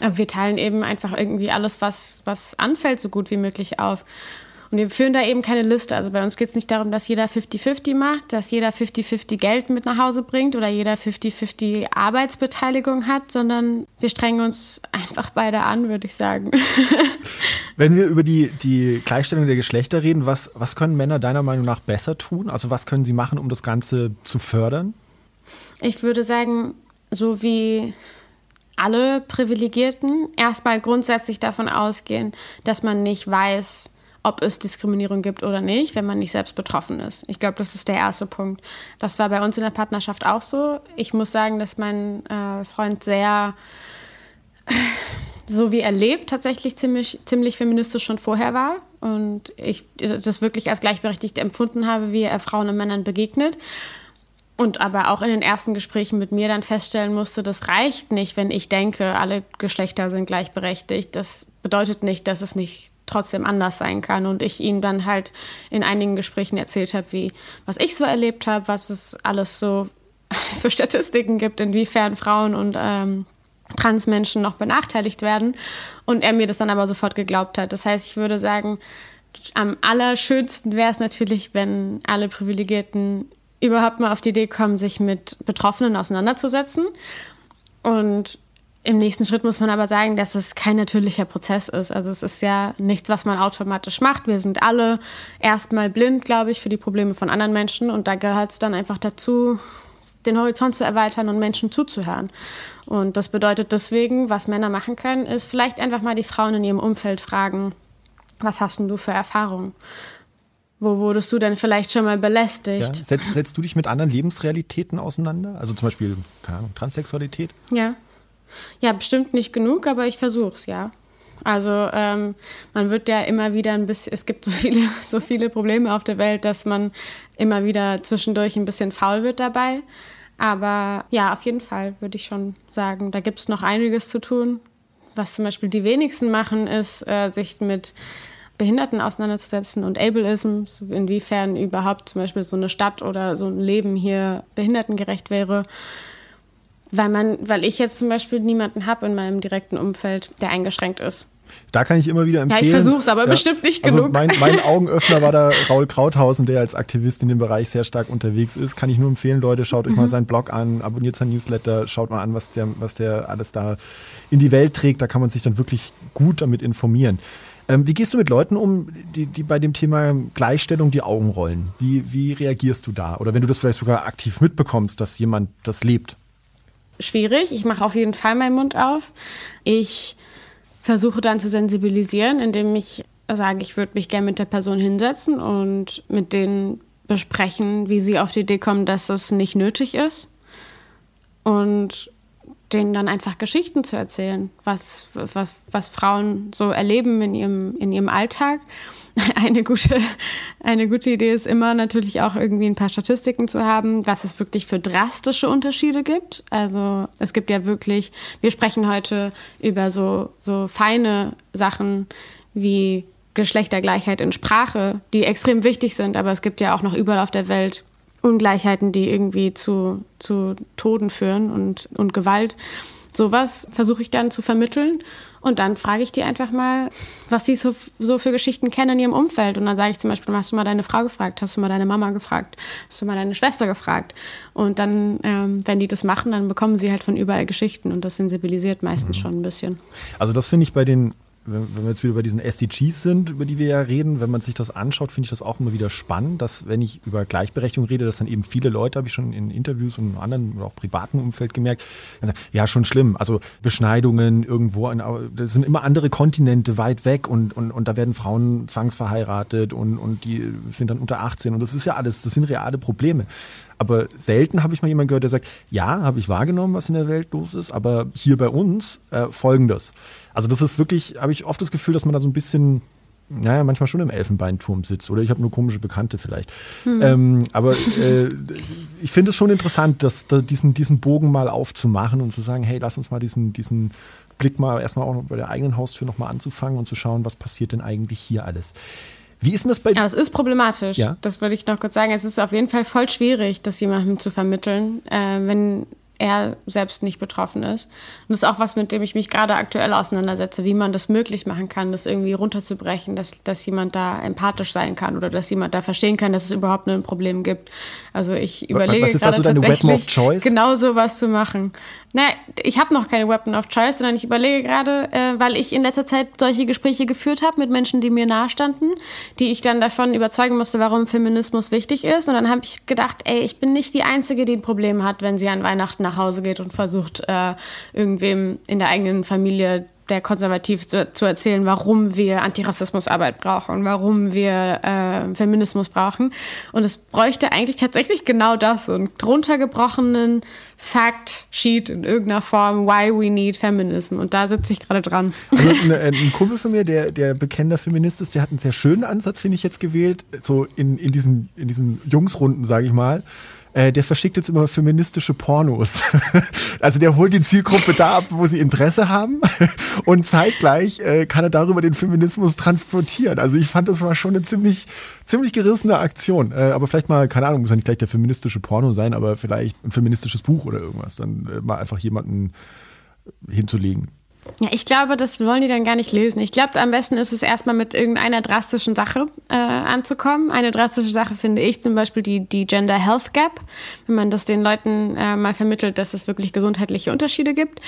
Aber wir teilen eben einfach irgendwie alles, was, was anfällt, so gut wie möglich auf. Und wir führen da eben keine Liste. Also bei uns geht es nicht darum, dass jeder 50-50 macht, dass jeder 50-50 Geld mit nach Hause bringt oder jeder 50-50 Arbeitsbeteiligung hat, sondern wir strengen uns einfach beide an, würde ich sagen. Wenn wir über die, die Gleichstellung der Geschlechter reden, was, was können Männer deiner Meinung nach besser tun? Also was können sie machen, um das Ganze zu fördern? Ich würde sagen, so wie alle Privilegierten erstmal grundsätzlich davon ausgehen, dass man nicht weiß, ob es Diskriminierung gibt oder nicht, wenn man nicht selbst betroffen ist. Ich glaube, das ist der erste Punkt. Das war bei uns in der Partnerschaft auch so. Ich muss sagen, dass mein äh, Freund sehr, so wie er lebt, tatsächlich ziemlich, ziemlich feministisch schon vorher war. Und ich das wirklich als gleichberechtigt empfunden habe, wie er Frauen und Männern begegnet. Und aber auch in den ersten Gesprächen mit mir dann feststellen musste, das reicht nicht, wenn ich denke, alle Geschlechter sind gleichberechtigt. Das bedeutet nicht, dass es nicht trotzdem anders sein kann. Und ich ihm dann halt in einigen Gesprächen erzählt habe, wie was ich so erlebt habe, was es alles so für Statistiken gibt, inwiefern Frauen und ähm, Transmenschen noch benachteiligt werden. Und er mir das dann aber sofort geglaubt hat. Das heißt, ich würde sagen, am allerschönsten wäre es natürlich, wenn alle Privilegierten überhaupt mal auf die Idee kommen, sich mit Betroffenen auseinanderzusetzen. Und im nächsten Schritt muss man aber sagen, dass es kein natürlicher Prozess ist. Also es ist ja nichts, was man automatisch macht. Wir sind alle erstmal blind, glaube ich, für die Probleme von anderen Menschen. Und da gehört es dann einfach dazu, den Horizont zu erweitern und Menschen zuzuhören. Und das bedeutet deswegen, was Männer machen können, ist vielleicht einfach mal die Frauen in ihrem Umfeld fragen, was hast denn du für Erfahrungen? Wo wurdest du denn vielleicht schon mal belästigt? Ja. Setzt, setzt du dich mit anderen Lebensrealitäten auseinander? Also zum Beispiel, keine Ahnung, Transsexualität? Ja. Ja, bestimmt nicht genug, aber ich versuche es, ja. Also ähm, man wird ja immer wieder ein bisschen, es gibt so viele, so viele Probleme auf der Welt, dass man immer wieder zwischendurch ein bisschen faul wird dabei. Aber ja, auf jeden Fall würde ich schon sagen, da gibt es noch einiges zu tun. Was zum Beispiel die wenigsten machen, ist, äh, sich mit Behinderten auseinanderzusetzen und Ableism, inwiefern überhaupt zum Beispiel so eine Stadt oder so ein Leben hier behindertengerecht wäre weil man, weil ich jetzt zum Beispiel niemanden habe in meinem direkten Umfeld, der eingeschränkt ist. Da kann ich immer wieder empfehlen. Ja, ich versuche es, aber ja, bestimmt nicht also genug. Mein, mein Augenöffner war da Raul Krauthausen, der als Aktivist in dem Bereich sehr stark unterwegs ist. Kann ich nur empfehlen, Leute, schaut euch mhm. mal seinen Blog an, abonniert sein Newsletter, schaut mal an, was der, was der alles da in die Welt trägt. Da kann man sich dann wirklich gut damit informieren. Ähm, wie gehst du mit Leuten um, die, die bei dem Thema Gleichstellung die Augen rollen? Wie, wie reagierst du da? Oder wenn du das vielleicht sogar aktiv mitbekommst, dass jemand das lebt? Schwierig. Ich mache auf jeden Fall meinen Mund auf. Ich versuche dann zu sensibilisieren, indem ich sage, ich würde mich gerne mit der Person hinsetzen und mit denen besprechen, wie sie auf die Idee kommen, dass das nicht nötig ist. Und denen dann einfach Geschichten zu erzählen, was, was, was Frauen so erleben in ihrem, in ihrem Alltag eine gute, eine gute Idee ist immer natürlich auch irgendwie ein paar Statistiken zu haben, was es wirklich für drastische Unterschiede gibt. Also es gibt ja wirklich, wir sprechen heute über so, so feine Sachen wie Geschlechtergleichheit in Sprache, die extrem wichtig sind, aber es gibt ja auch noch überall auf der Welt Ungleichheiten, die irgendwie zu, zu Toden führen und, und Gewalt. Sowas versuche ich dann zu vermitteln und dann frage ich die einfach mal, was die so, so für Geschichten kennen in ihrem Umfeld. Und dann sage ich zum Beispiel, hast du mal deine Frau gefragt? Hast du mal deine Mama gefragt? Hast du mal deine Schwester gefragt? Und dann, ähm, wenn die das machen, dann bekommen sie halt von überall Geschichten. Und das sensibilisiert meistens mhm. schon ein bisschen. Also das finde ich bei den wenn wir jetzt wieder bei diesen SDGs sind, über die wir ja reden, wenn man sich das anschaut, finde ich das auch immer wieder spannend, dass wenn ich über Gleichberechtigung rede, dass dann eben viele Leute, habe ich schon in Interviews und in anderen oder auch privaten Umfeld gemerkt, sagen, ja, schon schlimm. Also Beschneidungen irgendwo, in, das sind immer andere Kontinente weit weg und, und, und da werden Frauen zwangsverheiratet und, und die sind dann unter 18 und das ist ja alles, das sind reale Probleme. Aber selten habe ich mal jemanden gehört, der sagt, ja, habe ich wahrgenommen, was in der Welt los ist, aber hier bei uns äh, folgendes. Also das ist wirklich, habe ich oft das Gefühl, dass man da so ein bisschen naja, manchmal schon im Elfenbeinturm sitzt. Oder ich habe nur komische Bekannte vielleicht. Hm. Ähm, aber äh, ich finde es schon interessant, dass, dass, diesen, diesen Bogen mal aufzumachen und zu sagen, hey, lass uns mal diesen, diesen Blick mal erstmal auch bei der eigenen Haustür nochmal anzufangen und zu schauen, was passiert denn eigentlich hier alles. Wie ist denn das bei dir? Ja, es ist problematisch. Ja? Das würde ich noch kurz sagen. Es ist auf jeden Fall voll schwierig, das jemandem zu vermitteln, äh, wenn er selbst nicht betroffen ist. Und das ist auch was, mit dem ich mich gerade aktuell auseinandersetze, wie man das möglich machen kann, das irgendwie runterzubrechen, dass, dass jemand da empathisch sein kann oder dass jemand da verstehen kann, dass es überhaupt ein Problem gibt. Also ich überlege Was ist das so deine Weapon of Choice? Genau sowas zu machen. Nein, ich habe noch keine Weapon of Choice, sondern ich überlege gerade, äh, weil ich in letzter Zeit solche Gespräche geführt habe mit Menschen, die mir nahestanden, die ich dann davon überzeugen musste, warum Feminismus wichtig ist. Und dann habe ich gedacht, ey, ich bin nicht die Einzige, die ein Problem hat, wenn sie an Weihnachten nach Hause geht und versucht, äh, irgendwem in der eigenen Familie der konservativ zu, zu, erzählen, warum wir Antirassismusarbeit brauchen, warum wir äh, Feminismus brauchen. Und es bräuchte eigentlich tatsächlich genau das, so einen runtergebrochenen Fact-Sheet in irgendeiner Form, why we need feminism. Und da sitze ich gerade dran. Also ein, ein, Kumpel von mir, der, der bekennender Feminist ist, der hat einen sehr schönen Ansatz, finde ich, jetzt gewählt, so in, in, diesen, in diesen Jungsrunden, sage ich mal äh, der verschickt jetzt immer feministische Pornos. also der holt die Zielgruppe da ab, wo sie Interesse haben und zeitgleich äh, kann er darüber den Feminismus transportieren. Also ich fand, das war schon eine ziemlich, ziemlich gerissene Aktion. Äh, aber vielleicht mal, keine Ahnung, muss ja nicht gleich der feministische Porno sein, aber vielleicht ein feministisches Buch oder irgendwas. Dann äh, mal einfach jemanden hinzulegen. Ja, ich glaube, das wollen die dann gar nicht lesen. Ich glaube, am besten ist es erstmal mit irgendeiner drastischen Sache äh, anzukommen. Eine drastische Sache finde ich zum Beispiel die, die Gender Health Gap. Wenn man das den Leuten äh, mal vermittelt, dass es wirklich gesundheitliche Unterschiede gibt.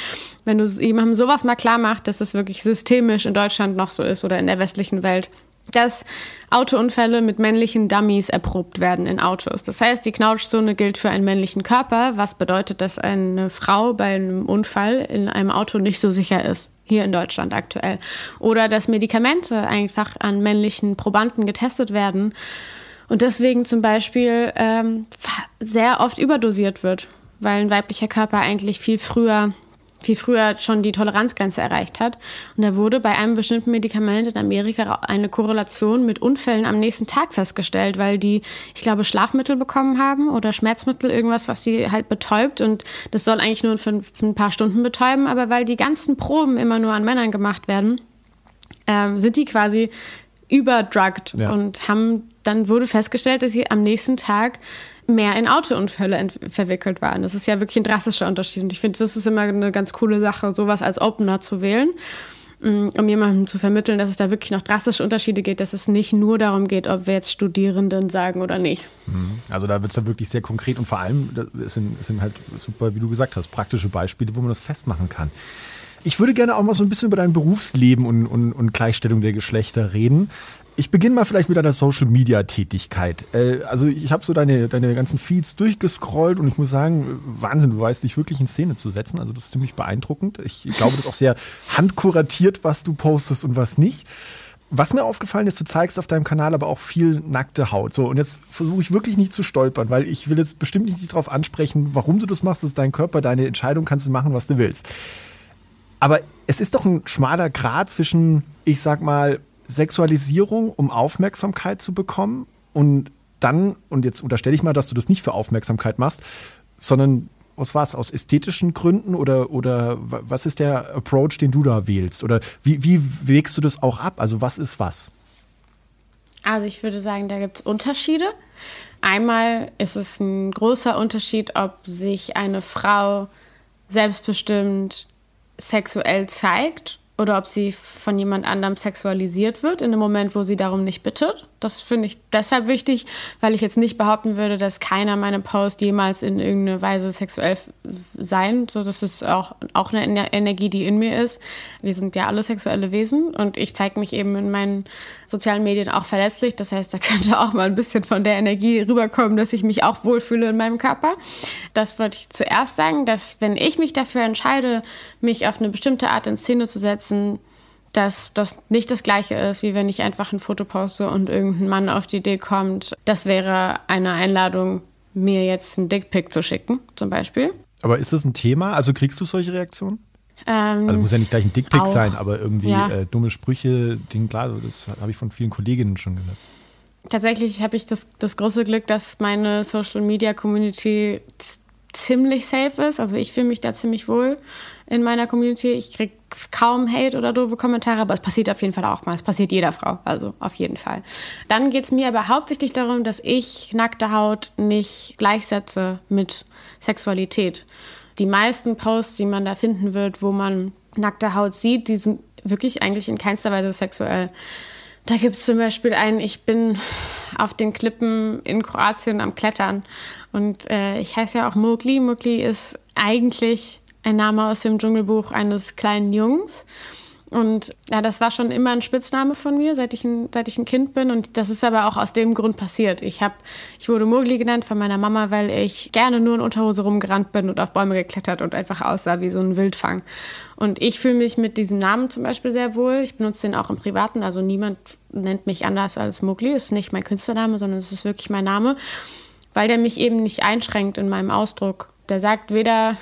Wenn du jemandem sowas mal klar machst, dass es wirklich systemisch in Deutschland noch so ist oder in der westlichen Welt, dass Autounfälle mit männlichen Dummies erprobt werden in Autos. Das heißt, die Knautschzone gilt für einen männlichen Körper, was bedeutet, dass eine Frau bei einem Unfall in einem Auto nicht so sicher ist. Hier in Deutschland aktuell. Oder dass Medikamente einfach an männlichen Probanden getestet werden und deswegen zum Beispiel ähm, sehr oft überdosiert wird, weil ein weiblicher Körper eigentlich viel früher viel früher schon die Toleranzgrenze erreicht hat. Und da wurde bei einem bestimmten Medikament in Amerika eine Korrelation mit Unfällen am nächsten Tag festgestellt, weil die, ich glaube, Schlafmittel bekommen haben oder Schmerzmittel, irgendwas, was sie halt betäubt. Und das soll eigentlich nur für ein paar Stunden betäuben, aber weil die ganzen Proben immer nur an Männern gemacht werden, ähm, sind die quasi überdrugged ja. und haben dann wurde festgestellt, dass sie am nächsten Tag mehr in Autounfälle verwickelt waren. Das ist ja wirklich ein drastischer Unterschied. Und ich finde, das ist immer eine ganz coole Sache, sowas als Opener zu wählen, mm, um jemandem zu vermitteln, dass es da wirklich noch drastische Unterschiede geht, dass es nicht nur darum geht, ob wir jetzt Studierenden sagen oder nicht. Mhm. Also da wird es dann wirklich sehr konkret und vor allem, es sind, sind halt super, wie du gesagt hast, praktische Beispiele, wo man das festmachen kann. Ich würde gerne auch mal so ein bisschen über dein Berufsleben und, und, und Gleichstellung der Geschlechter reden. Ich beginne mal vielleicht mit deiner Social Media Tätigkeit. Äh, also ich habe so deine, deine ganzen Feeds durchgescrollt und ich muss sagen, Wahnsinn, du weißt dich wirklich in Szene zu setzen. Also das ist ziemlich beeindruckend. Ich glaube, das ist auch sehr handkuratiert, was du postest und was nicht. Was mir aufgefallen ist, du zeigst auf deinem Kanal aber auch viel nackte Haut. So, und jetzt versuche ich wirklich nicht zu stolpern, weil ich will jetzt bestimmt nicht darauf ansprechen, warum du das machst. Das ist dein Körper, deine Entscheidung, kannst du machen, was du willst. Aber es ist doch ein schmaler Grad zwischen, ich sag mal, Sexualisierung, um Aufmerksamkeit zu bekommen und dann, und jetzt unterstelle ich mal, dass du das nicht für Aufmerksamkeit machst, sondern aus was? Aus ästhetischen Gründen oder, oder was ist der Approach, den du da wählst? Oder wie, wie wägst du das auch ab? Also was ist was? Also ich würde sagen, da gibt es Unterschiede. Einmal ist es ein großer Unterschied, ob sich eine Frau selbstbestimmt sexuell zeigt oder ob sie von jemand anderem sexualisiert wird in dem Moment, wo sie darum nicht bittet. Das finde ich deshalb wichtig, weil ich jetzt nicht behaupten würde, dass keiner meine Post jemals in irgendeiner Weise sexuell sein. So, das ist auch, auch eine Energie, die in mir ist. Wir sind ja alle sexuelle Wesen und ich zeige mich eben in meinen sozialen Medien auch verletzlich. Das heißt, da könnte auch mal ein bisschen von der Energie rüberkommen, dass ich mich auch wohlfühle in meinem Körper. Das wollte ich zuerst sagen, dass wenn ich mich dafür entscheide, mich auf eine bestimmte Art in Szene zu setzen, dass das nicht das Gleiche ist, wie wenn ich einfach ein Foto poste und irgendein Mann auf die Idee kommt, das wäre eine Einladung, mir jetzt einen Dickpick zu schicken, zum Beispiel. Aber ist das ein Thema? Also kriegst du solche Reaktionen? Ähm, also muss ja nicht gleich ein Dickpick sein, aber irgendwie ja. äh, dumme Sprüche, Ding, klar, das habe ich von vielen Kolleginnen schon gehört. Tatsächlich habe ich das, das große Glück, dass meine Social Media Community ziemlich safe ist. Also ich fühle mich da ziemlich wohl in meiner Community. Ich kriege kaum Hate oder doofe Kommentare, aber es passiert auf jeden Fall auch mal. Es passiert jeder Frau, also auf jeden Fall. Dann geht es mir aber hauptsächlich darum, dass ich nackte Haut nicht gleichsetze mit Sexualität. Die meisten Posts, die man da finden wird, wo man nackte Haut sieht, die sind wirklich eigentlich in keinster Weise sexuell. Da gibt es zum Beispiel einen, ich bin auf den Klippen in Kroatien am Klettern und äh, ich heiße ja auch Mowgli. Mowgli ist eigentlich ein Name aus dem Dschungelbuch eines kleinen Jungs. Und ja, das war schon immer ein Spitzname von mir, seit ich ein, seit ich ein Kind bin. Und das ist aber auch aus dem Grund passiert. Ich, hab, ich wurde Mowgli genannt von meiner Mama, weil ich gerne nur in Unterhose rumgerannt bin und auf Bäume geklettert und einfach aussah wie so ein Wildfang. Und ich fühle mich mit diesem Namen zum Beispiel sehr wohl. Ich benutze den auch im Privaten. Also niemand nennt mich anders als Mowgli. Ist nicht mein Künstlername, sondern es ist wirklich mein Name, weil der mich eben nicht einschränkt in meinem Ausdruck. Der sagt weder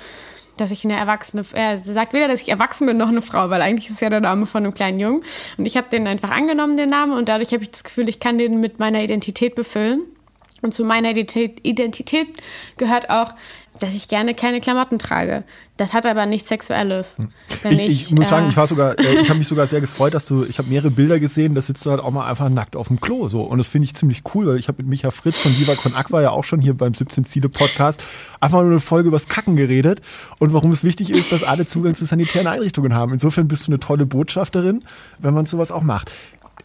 dass ich eine erwachsene, er sagt weder, dass ich erwachsen bin, noch eine Frau, weil eigentlich ist ja der Name von einem kleinen Jungen. Und ich habe den einfach angenommen, den Namen, und dadurch habe ich das Gefühl, ich kann den mit meiner Identität befüllen. Und zu meiner Identität gehört auch, dass ich gerne keine Klamotten trage. Das hat aber nichts Sexuelles. Hm. Ich, ich, ich, muss äh, sagen, ich war sogar, äh, ich habe mich sogar sehr gefreut, dass du, ich habe mehrere Bilder gesehen, da sitzt du halt auch mal einfach nackt auf dem Klo. So. Und das finde ich ziemlich cool, weil ich habe mit Micha Fritz von Viva Con Aqua ja auch schon hier beim 17 Ziele Podcast einfach nur eine Folge über das Kacken geredet und warum es wichtig ist, dass alle Zugang zu sanitären Einrichtungen haben. Insofern bist du eine tolle Botschafterin, wenn man sowas auch macht.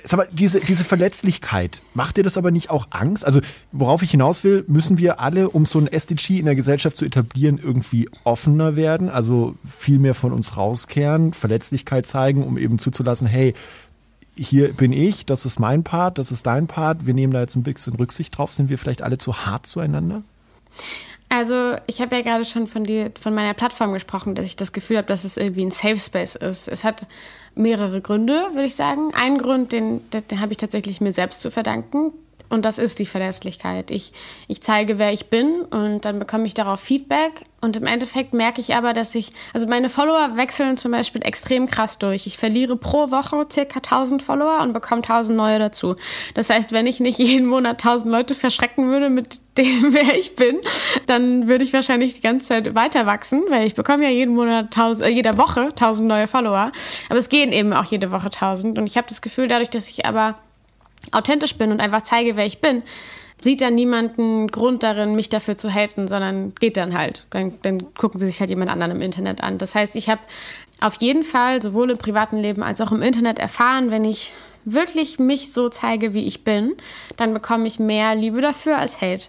Sag mal, diese, diese Verletzlichkeit, macht dir das aber nicht auch Angst? Also, worauf ich hinaus will, müssen wir alle, um so ein SDG in der Gesellschaft zu etablieren, irgendwie offener werden, also viel mehr von uns rauskehren, Verletzlichkeit zeigen, um eben zuzulassen, hey, hier bin ich, das ist mein Part, das ist dein Part, wir nehmen da jetzt ein bisschen Rücksicht drauf. Sind wir vielleicht alle zu hart zueinander? Also ich habe ja gerade schon von, die, von meiner Plattform gesprochen, dass ich das Gefühl habe, dass es irgendwie ein Safe Space ist. Es hat mehrere Gründe, würde ich sagen. Ein Grund, den, den habe ich tatsächlich mir selbst zu verdanken. Und das ist die Verlässlichkeit. Ich, ich zeige, wer ich bin und dann bekomme ich darauf Feedback. Und im Endeffekt merke ich aber, dass ich, also meine Follower wechseln zum Beispiel extrem krass durch. Ich verliere pro Woche circa 1000 Follower und bekomme 1000 neue dazu. Das heißt, wenn ich nicht jeden Monat 1000 Leute verschrecken würde mit dem, wer ich bin, dann würde ich wahrscheinlich die ganze Zeit weiter wachsen, weil ich bekomme ja jeden Monat 1000, äh, jeder Woche 1000 neue Follower. Aber es gehen eben auch jede Woche 1000. Und ich habe das Gefühl, dadurch, dass ich aber authentisch bin und einfach zeige, wer ich bin, sieht dann niemanden Grund darin, mich dafür zu haten, sondern geht dann halt. Dann, dann gucken sie sich halt jemand anderen im Internet an. Das heißt, ich habe auf jeden Fall sowohl im privaten Leben als auch im Internet erfahren, wenn ich wirklich mich so zeige, wie ich bin, dann bekomme ich mehr Liebe dafür als Hate.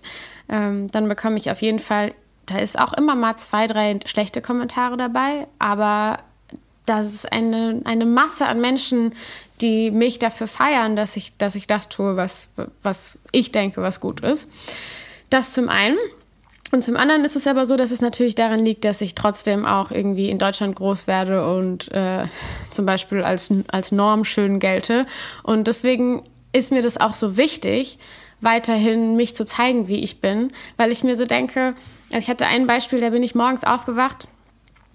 Ähm, dann bekomme ich auf jeden Fall, da ist auch immer mal zwei, drei schlechte Kommentare dabei, aber das ist eine, eine Masse an Menschen, die mich dafür feiern, dass ich, dass ich das tue, was, was ich denke, was gut ist. Das zum einen. Und zum anderen ist es aber so, dass es natürlich daran liegt, dass ich trotzdem auch irgendwie in Deutschland groß werde und äh, zum Beispiel als, als Norm schön gelte. Und deswegen ist mir das auch so wichtig, weiterhin mich zu zeigen, wie ich bin, weil ich mir so denke, ich hatte ein Beispiel, da bin ich morgens aufgewacht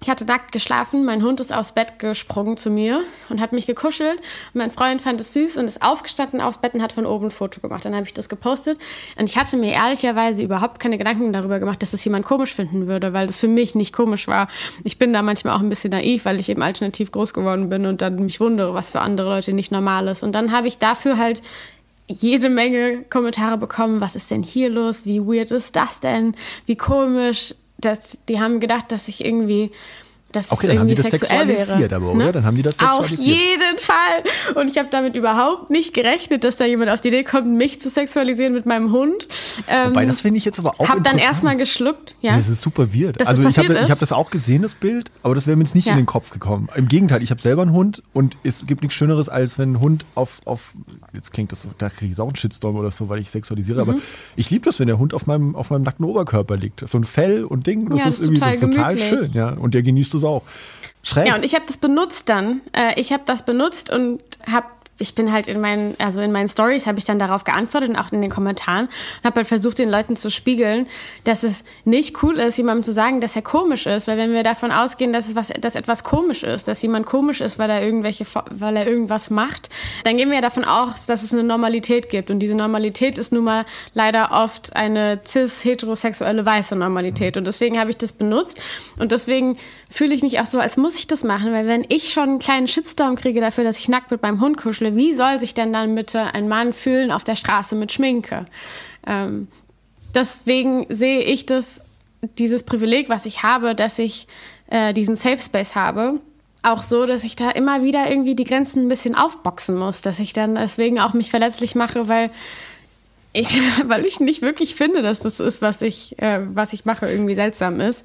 ich hatte nackt geschlafen, mein Hund ist aufs Bett gesprungen zu mir und hat mich gekuschelt. Mein Freund fand es süß und ist aufgestanden aufs Bett und hat von oben ein Foto gemacht. Dann habe ich das gepostet und ich hatte mir ehrlicherweise überhaupt keine Gedanken darüber gemacht, dass das jemand komisch finden würde, weil das für mich nicht komisch war. Ich bin da manchmal auch ein bisschen naiv, weil ich eben alternativ groß geworden bin und dann mich wundere, was für andere Leute nicht normal ist. Und dann habe ich dafür halt jede Menge Kommentare bekommen, was ist denn hier los, wie weird ist das denn, wie komisch, dass die haben gedacht, dass ich irgendwie dass okay, dann haben die das sexualisiert, wäre, aber, oder? Ne? Dann haben die das sexualisiert. Auf jeden Fall. Und ich habe damit überhaupt nicht gerechnet, dass da jemand auf die Idee kommt, mich zu sexualisieren mit meinem Hund. Ähm, Wobei, das finde ich jetzt aber auch hab dann erstmal geschluckt. Ja. Das ist super weird. Dass also ich habe hab das auch gesehen, das Bild, aber das wäre mir jetzt nicht ja. in den Kopf gekommen. Im Gegenteil, ich habe selber einen Hund und es gibt nichts Schöneres, als wenn ein Hund auf, auf jetzt klingt das, da kriege ich auch einen Shitstorm oder so, weil ich sexualisiere, mhm. aber ich liebe das, wenn der Hund auf meinem, auf meinem nackten Oberkörper liegt. So ein Fell und Ding, das, ja, ist, irgendwie, das ist total schön. Ja. Und der genießt es auch. Schräg. Ja, und ich habe das benutzt dann. Äh, ich habe das benutzt und habe ich bin halt in meinen, also in meinen Stories habe ich dann darauf geantwortet und auch in den Kommentaren und habe halt versucht, den Leuten zu spiegeln, dass es nicht cool ist, jemandem zu sagen, dass er komisch ist, weil wenn wir davon ausgehen, dass es was, dass etwas komisch ist, dass jemand komisch ist, weil er irgendwelche, weil er irgendwas macht, dann gehen wir ja davon aus, dass es eine Normalität gibt und diese Normalität ist nun mal leider oft eine cis heterosexuelle weiße Normalität und deswegen habe ich das benutzt und deswegen fühle ich mich auch so, als muss ich das machen, weil wenn ich schon einen kleinen Shitstorm kriege dafür, dass ich nackt mit meinem Hund kuschle, wie soll sich denn dann bitte ein Mann fühlen auf der Straße mit Schminke? Ähm, deswegen sehe ich das, dieses Privileg, was ich habe, dass ich äh, diesen Safe Space habe, auch so, dass ich da immer wieder irgendwie die Grenzen ein bisschen aufboxen muss, dass ich dann deswegen auch mich verletzlich mache, weil ich, weil ich nicht wirklich finde, dass das ist, was ich, äh, was ich mache, irgendwie seltsam ist.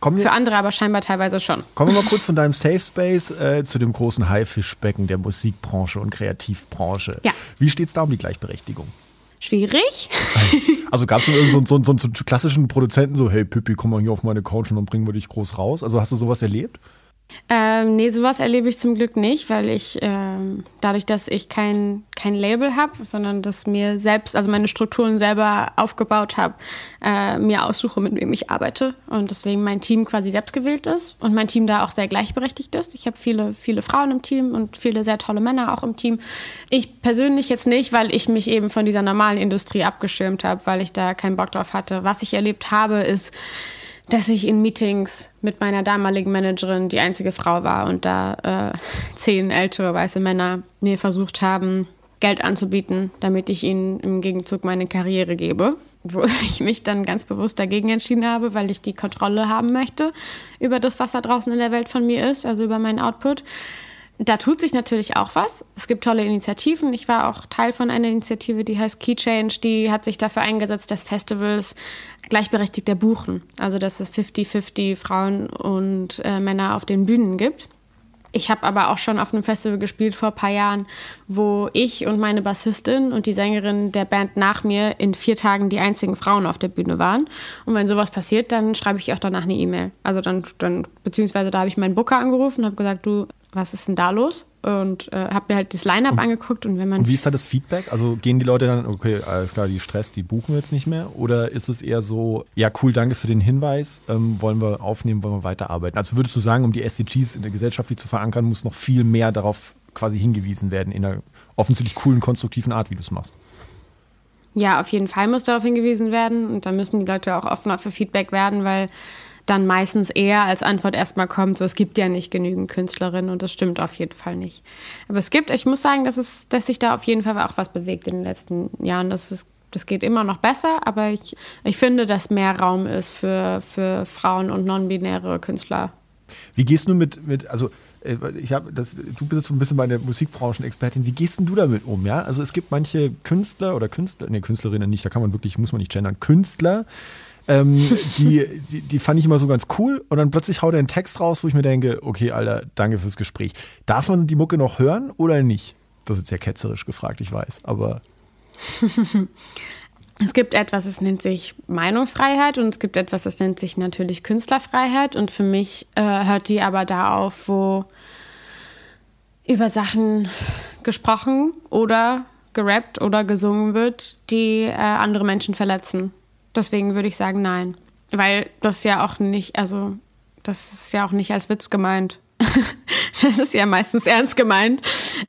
Kommen Für andere aber scheinbar teilweise schon. Kommen wir mal kurz von deinem Safe Space äh, zu dem großen Haifischbecken der Musikbranche und Kreativbranche. Ja. Wie steht es da um die Gleichberechtigung? Schwierig. Also gab es so, so, so, so, klassischen Produzenten so, hey Pippi, komm mal hier auf meine Couch und dann bringen wir dich groß raus. Also hast du sowas erlebt? Ähm, nee, sowas erlebe ich zum Glück nicht, weil ich ähm, dadurch, dass ich kein, kein Label habe, sondern dass mir selbst, also meine Strukturen selber aufgebaut habe, äh, mir aussuche, mit wem ich arbeite und deswegen mein Team quasi selbst gewählt ist und mein Team da auch sehr gleichberechtigt ist. Ich habe viele, viele Frauen im Team und viele sehr tolle Männer auch im Team. Ich persönlich jetzt nicht, weil ich mich eben von dieser normalen Industrie abgeschirmt habe, weil ich da keinen Bock drauf hatte. Was ich erlebt habe, ist, dass ich in Meetings mit meiner damaligen Managerin die einzige Frau war und da äh, zehn ältere weiße Männer mir versucht haben, Geld anzubieten, damit ich ihnen im Gegenzug meine Karriere gebe. Wo ich mich dann ganz bewusst dagegen entschieden habe, weil ich die Kontrolle haben möchte über das, was da draußen in der Welt von mir ist, also über meinen Output da tut sich natürlich auch was. Es gibt tolle Initiativen. Ich war auch Teil von einer Initiative, die heißt Key Change. Die hat sich dafür eingesetzt, dass Festivals gleichberechtigter buchen. Also dass es 50-50 Frauen und äh, Männer auf den Bühnen gibt. Ich habe aber auch schon auf einem Festival gespielt vor ein paar Jahren, wo ich und meine Bassistin und die Sängerin der Band nach mir in vier Tagen die einzigen Frauen auf der Bühne waren. Und wenn sowas passiert, dann schreibe ich auch danach eine E-Mail. Also dann, dann, beziehungsweise da habe ich meinen Booker angerufen und habe gesagt, du, was ist denn da los? Und äh, habe mir halt das Line-Up angeguckt und wenn man. Und wie ist da das Feedback? Also gehen die Leute dann, okay, alles klar, die Stress, die buchen wir jetzt nicht mehr? Oder ist es eher so, ja, cool, danke für den Hinweis, ähm, wollen wir aufnehmen, wollen wir weiterarbeiten? Also würdest du sagen, um die SDGs in der Gesellschaft zu verankern, muss noch viel mehr darauf quasi hingewiesen werden, in einer offensichtlich coolen, konstruktiven Art, wie du es machst? Ja, auf jeden Fall muss darauf hingewiesen werden und da müssen die Leute auch offener für Feedback werden, weil dann meistens eher als Antwort erstmal kommt, so es gibt ja nicht genügend Künstlerinnen und das stimmt auf jeden Fall nicht. Aber es gibt, ich muss sagen, dass, es, dass sich da auf jeden Fall auch was bewegt in den letzten Jahren. Das, ist, das geht immer noch besser, aber ich, ich finde, dass mehr Raum ist für, für Frauen und non-binäre Künstler. Wie gehst du mit, mit also äh, ich habe das, du bist jetzt so ein bisschen meine Musikbranchenexpertin. Wie gehst denn du damit um? Ja, also es gibt manche Künstler oder Künstler, nee, Künstlerinnen nicht, da kann man wirklich, muss man nicht gendern, Künstler, ähm, die, die, die fand ich immer so ganz cool. Und dann plötzlich haut er einen Text raus, wo ich mir denke, okay, Alter, danke fürs Gespräch. Darf man die Mucke noch hören oder nicht? Das ist jetzt sehr ketzerisch gefragt, ich weiß, aber. Es gibt etwas, das nennt sich Meinungsfreiheit und es gibt etwas, das nennt sich natürlich Künstlerfreiheit. Und für mich äh, hört die aber da auf, wo über Sachen gesprochen oder gerappt oder gesungen wird, die äh, andere Menschen verletzen. Deswegen würde ich sagen, nein. Weil das ja auch nicht, also das ist ja auch nicht als Witz gemeint. das ist ja meistens ernst gemeint.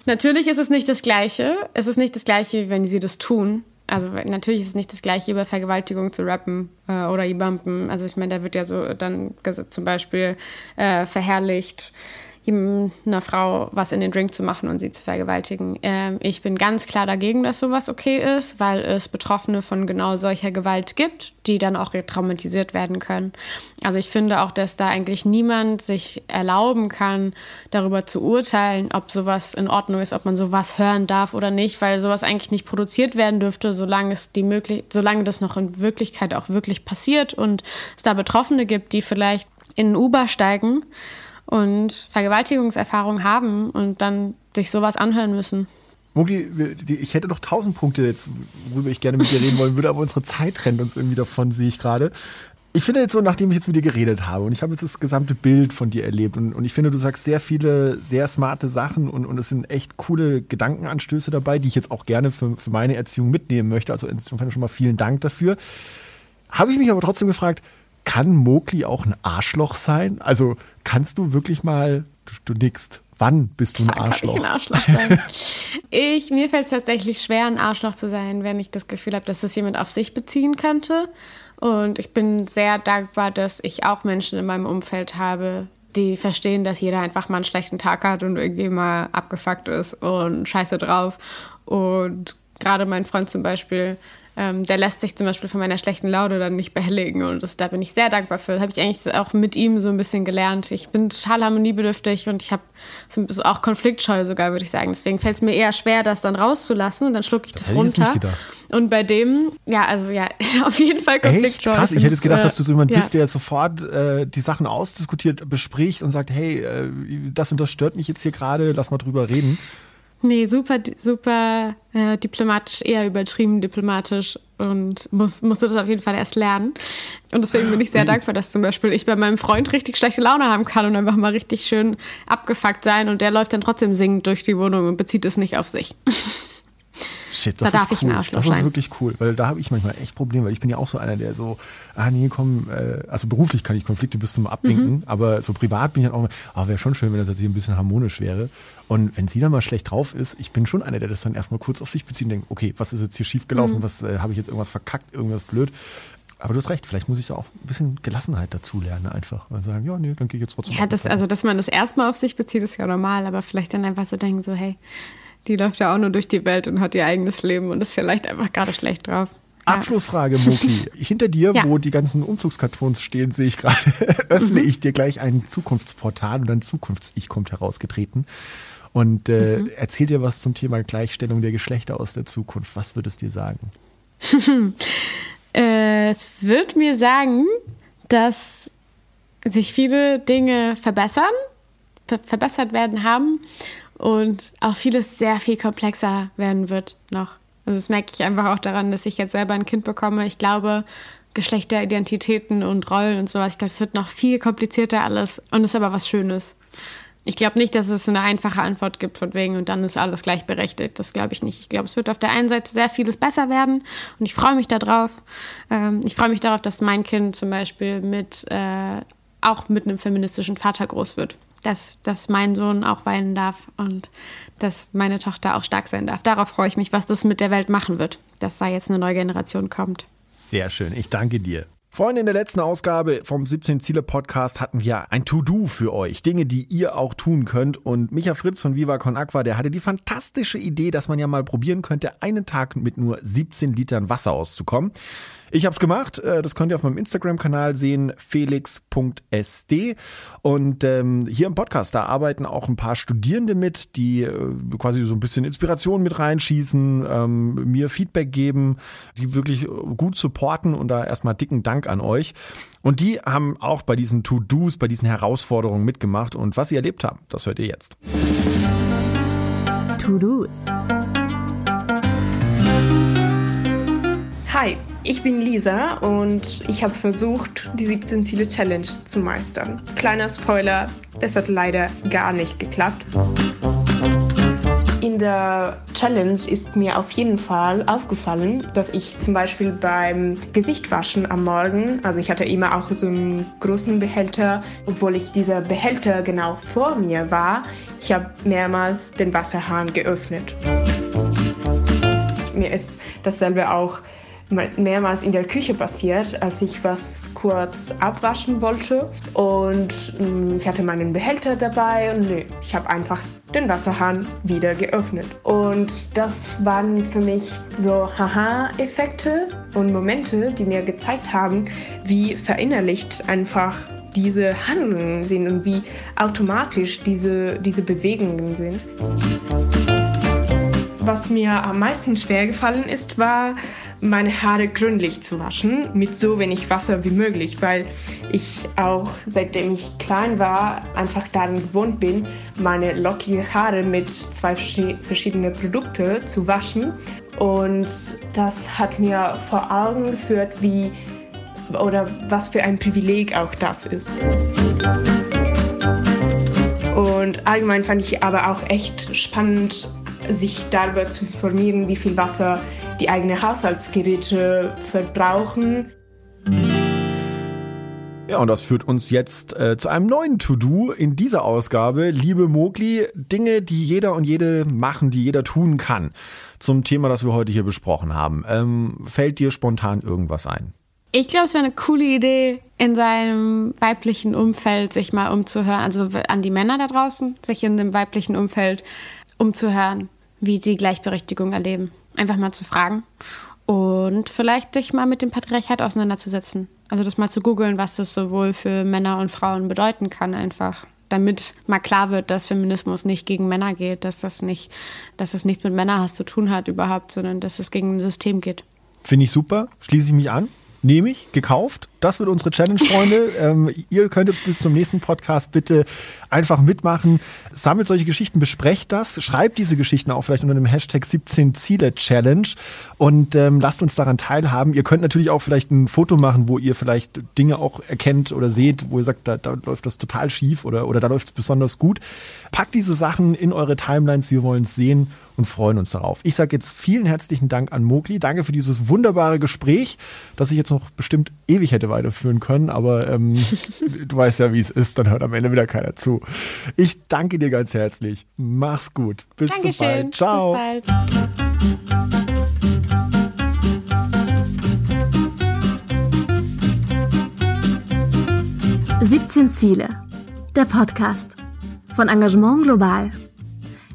Natürlich ist es nicht das Gleiche. Es ist nicht das Gleiche, wenn sie das tun. Also natürlich ist es nicht das Gleiche, über Vergewaltigung zu rappen äh, oder E-Bumpen. Also ich meine, da wird ja so dann zum Beispiel äh, verherrlicht einer Frau was in den Drink zu machen und sie zu vergewaltigen. Ähm, ich bin ganz klar dagegen, dass sowas okay ist, weil es Betroffene von genau solcher Gewalt gibt, die dann auch traumatisiert werden können. Also ich finde auch, dass da eigentlich niemand sich erlauben kann, darüber zu urteilen, ob sowas in Ordnung ist, ob man sowas hören darf oder nicht, weil sowas eigentlich nicht produziert werden dürfte, solange es die möglich solange das noch in Wirklichkeit auch wirklich passiert und es da Betroffene gibt, die vielleicht in ein Uber steigen und Vergewaltigungserfahrung haben und dann sich sowas anhören müssen. Mugi, ich hätte noch tausend Punkte jetzt, worüber ich gerne mit dir reden wollen würde, aber unsere Zeit rennt uns irgendwie davon, sehe ich gerade. Ich finde jetzt so, nachdem ich jetzt mit dir geredet habe und ich habe jetzt das gesamte Bild von dir erlebt und, und ich finde, du sagst sehr viele, sehr smarte Sachen und, und es sind echt coole Gedankenanstöße dabei, die ich jetzt auch gerne für, für meine Erziehung mitnehmen möchte. Also insofern schon mal vielen Dank dafür. Habe ich mich aber trotzdem gefragt, kann Mowgli auch ein Arschloch sein? Also kannst du wirklich mal, du, du nickst, wann bist du ein Arschloch? Kann ich ein Arschloch sein? ich, mir fällt es tatsächlich schwer, ein Arschloch zu sein, wenn ich das Gefühl habe, dass es jemand auf sich beziehen könnte. Und ich bin sehr dankbar, dass ich auch Menschen in meinem Umfeld habe, die verstehen, dass jeder einfach mal einen schlechten Tag hat und irgendwie mal abgefuckt ist und scheiße drauf. Und gerade mein Freund zum Beispiel ähm, der lässt sich zum Beispiel von meiner schlechten Laune dann nicht behelligen. Und das, da bin ich sehr dankbar für. Das habe ich eigentlich auch mit ihm so ein bisschen gelernt. Ich bin total harmoniebedürftig und ich habe so auch konfliktscheu sogar, würde ich sagen. Deswegen fällt es mir eher schwer, das dann rauszulassen und dann schlucke ich das, das runter. Ich gedacht. Und bei dem, ja, also ja, auf jeden Fall konfliktscheu. Echt? Krass, ich hätte es gedacht, dass du so jemand ja. bist, der sofort äh, die Sachen ausdiskutiert, bespricht und sagt, hey, äh, das und das stört mich jetzt hier gerade, lass mal drüber reden. Nee, super, super äh, diplomatisch, eher übertrieben diplomatisch und muss, musste das auf jeden Fall erst lernen. Und deswegen bin ich sehr dankbar, dass zum Beispiel ich bei meinem Freund richtig schlechte Laune haben kann und einfach mal richtig schön abgefuckt sein und der läuft dann trotzdem singend durch die Wohnung und bezieht es nicht auf sich. Shit, das da ist cool. das ist wirklich cool, weil da habe ich manchmal echt Probleme, weil ich bin ja auch so einer, der so, ah nee, komm, äh, also beruflich kann ich Konflikte bis zum Abwinken, mhm. aber so privat bin ich dann auch, ah, wäre schon schön, wenn das jetzt hier ein bisschen harmonisch wäre. Und wenn sie dann mal schlecht drauf ist, ich bin schon einer, der das dann erstmal kurz auf sich bezieht und denkt, okay, was ist jetzt hier schiefgelaufen, mhm. was äh, habe ich jetzt irgendwas verkackt, irgendwas blöd. Aber du hast recht, vielleicht muss ich da auch ein bisschen Gelassenheit dazu lernen, einfach. Und sagen, ja, nee, dann gehe ich jetzt trotzdem. Ja, das, also, dass man das erstmal auf sich bezieht, ist ja normal, aber vielleicht dann einfach so denken, so, hey, die läuft ja auch nur durch die Welt und hat ihr eigenes Leben und ist vielleicht einfach gerade schlecht drauf. Abschlussfrage, Moki. Hinter dir, ja. wo die ganzen Umzugskartons stehen, sehe ich gerade, öffne mhm. ich dir gleich ein Zukunftsportal und ein Zukunfts-Ich kommt herausgetreten und äh, mhm. erzähl dir was zum Thema Gleichstellung der Geschlechter aus der Zukunft. Was würde es dir sagen? äh, es wird mir sagen, dass sich viele Dinge verbessern, ver verbessert werden haben und auch vieles sehr viel komplexer werden wird noch. Also das merke ich einfach auch daran, dass ich jetzt selber ein Kind bekomme. Ich glaube, Geschlechteridentitäten und Rollen und sowas, ich glaube, es wird noch viel komplizierter alles und ist aber was Schönes. Ich glaube nicht, dass es eine einfache Antwort gibt von wegen und dann ist alles gleichberechtigt. Das glaube ich nicht. Ich glaube, es wird auf der einen Seite sehr vieles besser werden und ich freue mich darauf. Ähm, ich freue mich darauf, dass mein Kind zum Beispiel mit äh, auch mit einem feministischen Vater groß wird dass, dass mein Sohn auch weinen darf und dass meine Tochter auch stark sein darf. Darauf freue ich mich, was das mit der Welt machen wird, dass da jetzt eine neue Generation kommt. Sehr schön, ich danke dir. Freunde, in der letzten Ausgabe vom 17 Ziele Podcast hatten wir ein To-Do für euch. Dinge, die ihr auch tun könnt. Und Micha Fritz von Viva Con Aqua, der hatte die fantastische Idee, dass man ja mal probieren könnte, einen Tag mit nur 17 Litern Wasser auszukommen. Ich habe es gemacht. Äh, das könnt ihr auf meinem Instagram-Kanal sehen, felix.sd. Und ähm, hier im Podcast, da arbeiten auch ein paar Studierende mit, die äh, quasi so ein bisschen Inspiration mit reinschießen, ähm, mir Feedback geben, die wirklich gut supporten und da erstmal dicken Dank an euch. Und die haben auch bei diesen To-Dos, bei diesen Herausforderungen mitgemacht. Und was sie erlebt haben, das hört ihr jetzt. To-Dos. Hi, ich bin Lisa und ich habe versucht, die 17 Ziele Challenge zu meistern. Kleiner Spoiler, das hat leider gar nicht geklappt. In der Challenge ist mir auf jeden Fall aufgefallen, dass ich zum Beispiel beim Gesichtwaschen am Morgen, also ich hatte immer auch so einen großen Behälter, obwohl ich dieser Behälter genau vor mir war, ich habe mehrmals den Wasserhahn geöffnet. Mir ist dasselbe auch mehrmals in der Küche passiert, als ich was kurz abwaschen wollte und mm, ich hatte meinen Behälter dabei und nee, ich habe einfach den Wasserhahn wieder geöffnet. Und das waren für mich so Haha-Effekte und Momente, die mir gezeigt haben, wie verinnerlicht einfach diese Handlungen sind und wie automatisch diese, diese Bewegungen sind. Was mir am meisten schwer gefallen ist, war meine Haare gründlich zu waschen, mit so wenig Wasser wie möglich, weil ich auch seitdem ich klein war einfach daran gewohnt bin, meine lockigen Haare mit zwei verschiedenen Produkten zu waschen. Und das hat mir vor Augen geführt, wie oder was für ein Privileg auch das ist. Und allgemein fand ich aber auch echt spannend, sich darüber zu informieren, wie viel Wasser die eigenen Haushaltsgeräte verbrauchen. Ja, und das führt uns jetzt äh, zu einem neuen To-Do in dieser Ausgabe. Liebe Mogli, Dinge, die jeder und jede machen, die jeder tun kann. Zum Thema, das wir heute hier besprochen haben. Ähm, fällt dir spontan irgendwas ein? Ich glaube, es wäre eine coole Idee, in seinem weiblichen Umfeld sich mal umzuhören, also an die Männer da draußen, sich in dem weiblichen Umfeld umzuhören, wie sie Gleichberechtigung erleben. Einfach mal zu fragen und vielleicht sich mal mit dem Patriarchat auseinanderzusetzen. Also das mal zu googeln, was das sowohl für Männer und Frauen bedeuten kann, einfach. Damit mal klar wird, dass Feminismus nicht gegen Männer geht, dass das nicht, dass das nichts mit Männerhass zu tun hat überhaupt, sondern dass es gegen ein System geht. Finde ich super, schließe ich mich an nehme ich, gekauft. Das wird unsere Challenge, Freunde. ähm, ihr könnt jetzt bis zum nächsten Podcast bitte einfach mitmachen. Sammelt solche Geschichten, besprecht das, schreibt diese Geschichten auch vielleicht unter dem Hashtag 17 Ziele Challenge und ähm, lasst uns daran teilhaben. Ihr könnt natürlich auch vielleicht ein Foto machen, wo ihr vielleicht Dinge auch erkennt oder seht, wo ihr sagt, da, da läuft das total schief oder, oder da läuft es besonders gut. Packt diese Sachen in eure Timelines, wir wollen es sehen und freuen uns darauf. Ich sage jetzt vielen herzlichen Dank an Mogli. Danke für dieses wunderbare Gespräch, das ich jetzt noch bestimmt ewig hätte weiterführen können, aber ähm, du weißt ja, wie es ist, dann hört am Ende wieder keiner zu. Ich danke dir ganz herzlich. Mach's gut. Bis Dankeschön. bald. Ciao. Bis bald. »17 Ziele«, der Podcast von Engagement Global.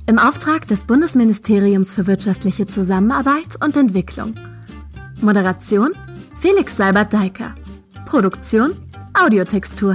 Im Auftrag des Bundesministeriums für wirtschaftliche Zusammenarbeit und Entwicklung. Moderation Felix Seibert-Deiker. Produktion Audiotextur.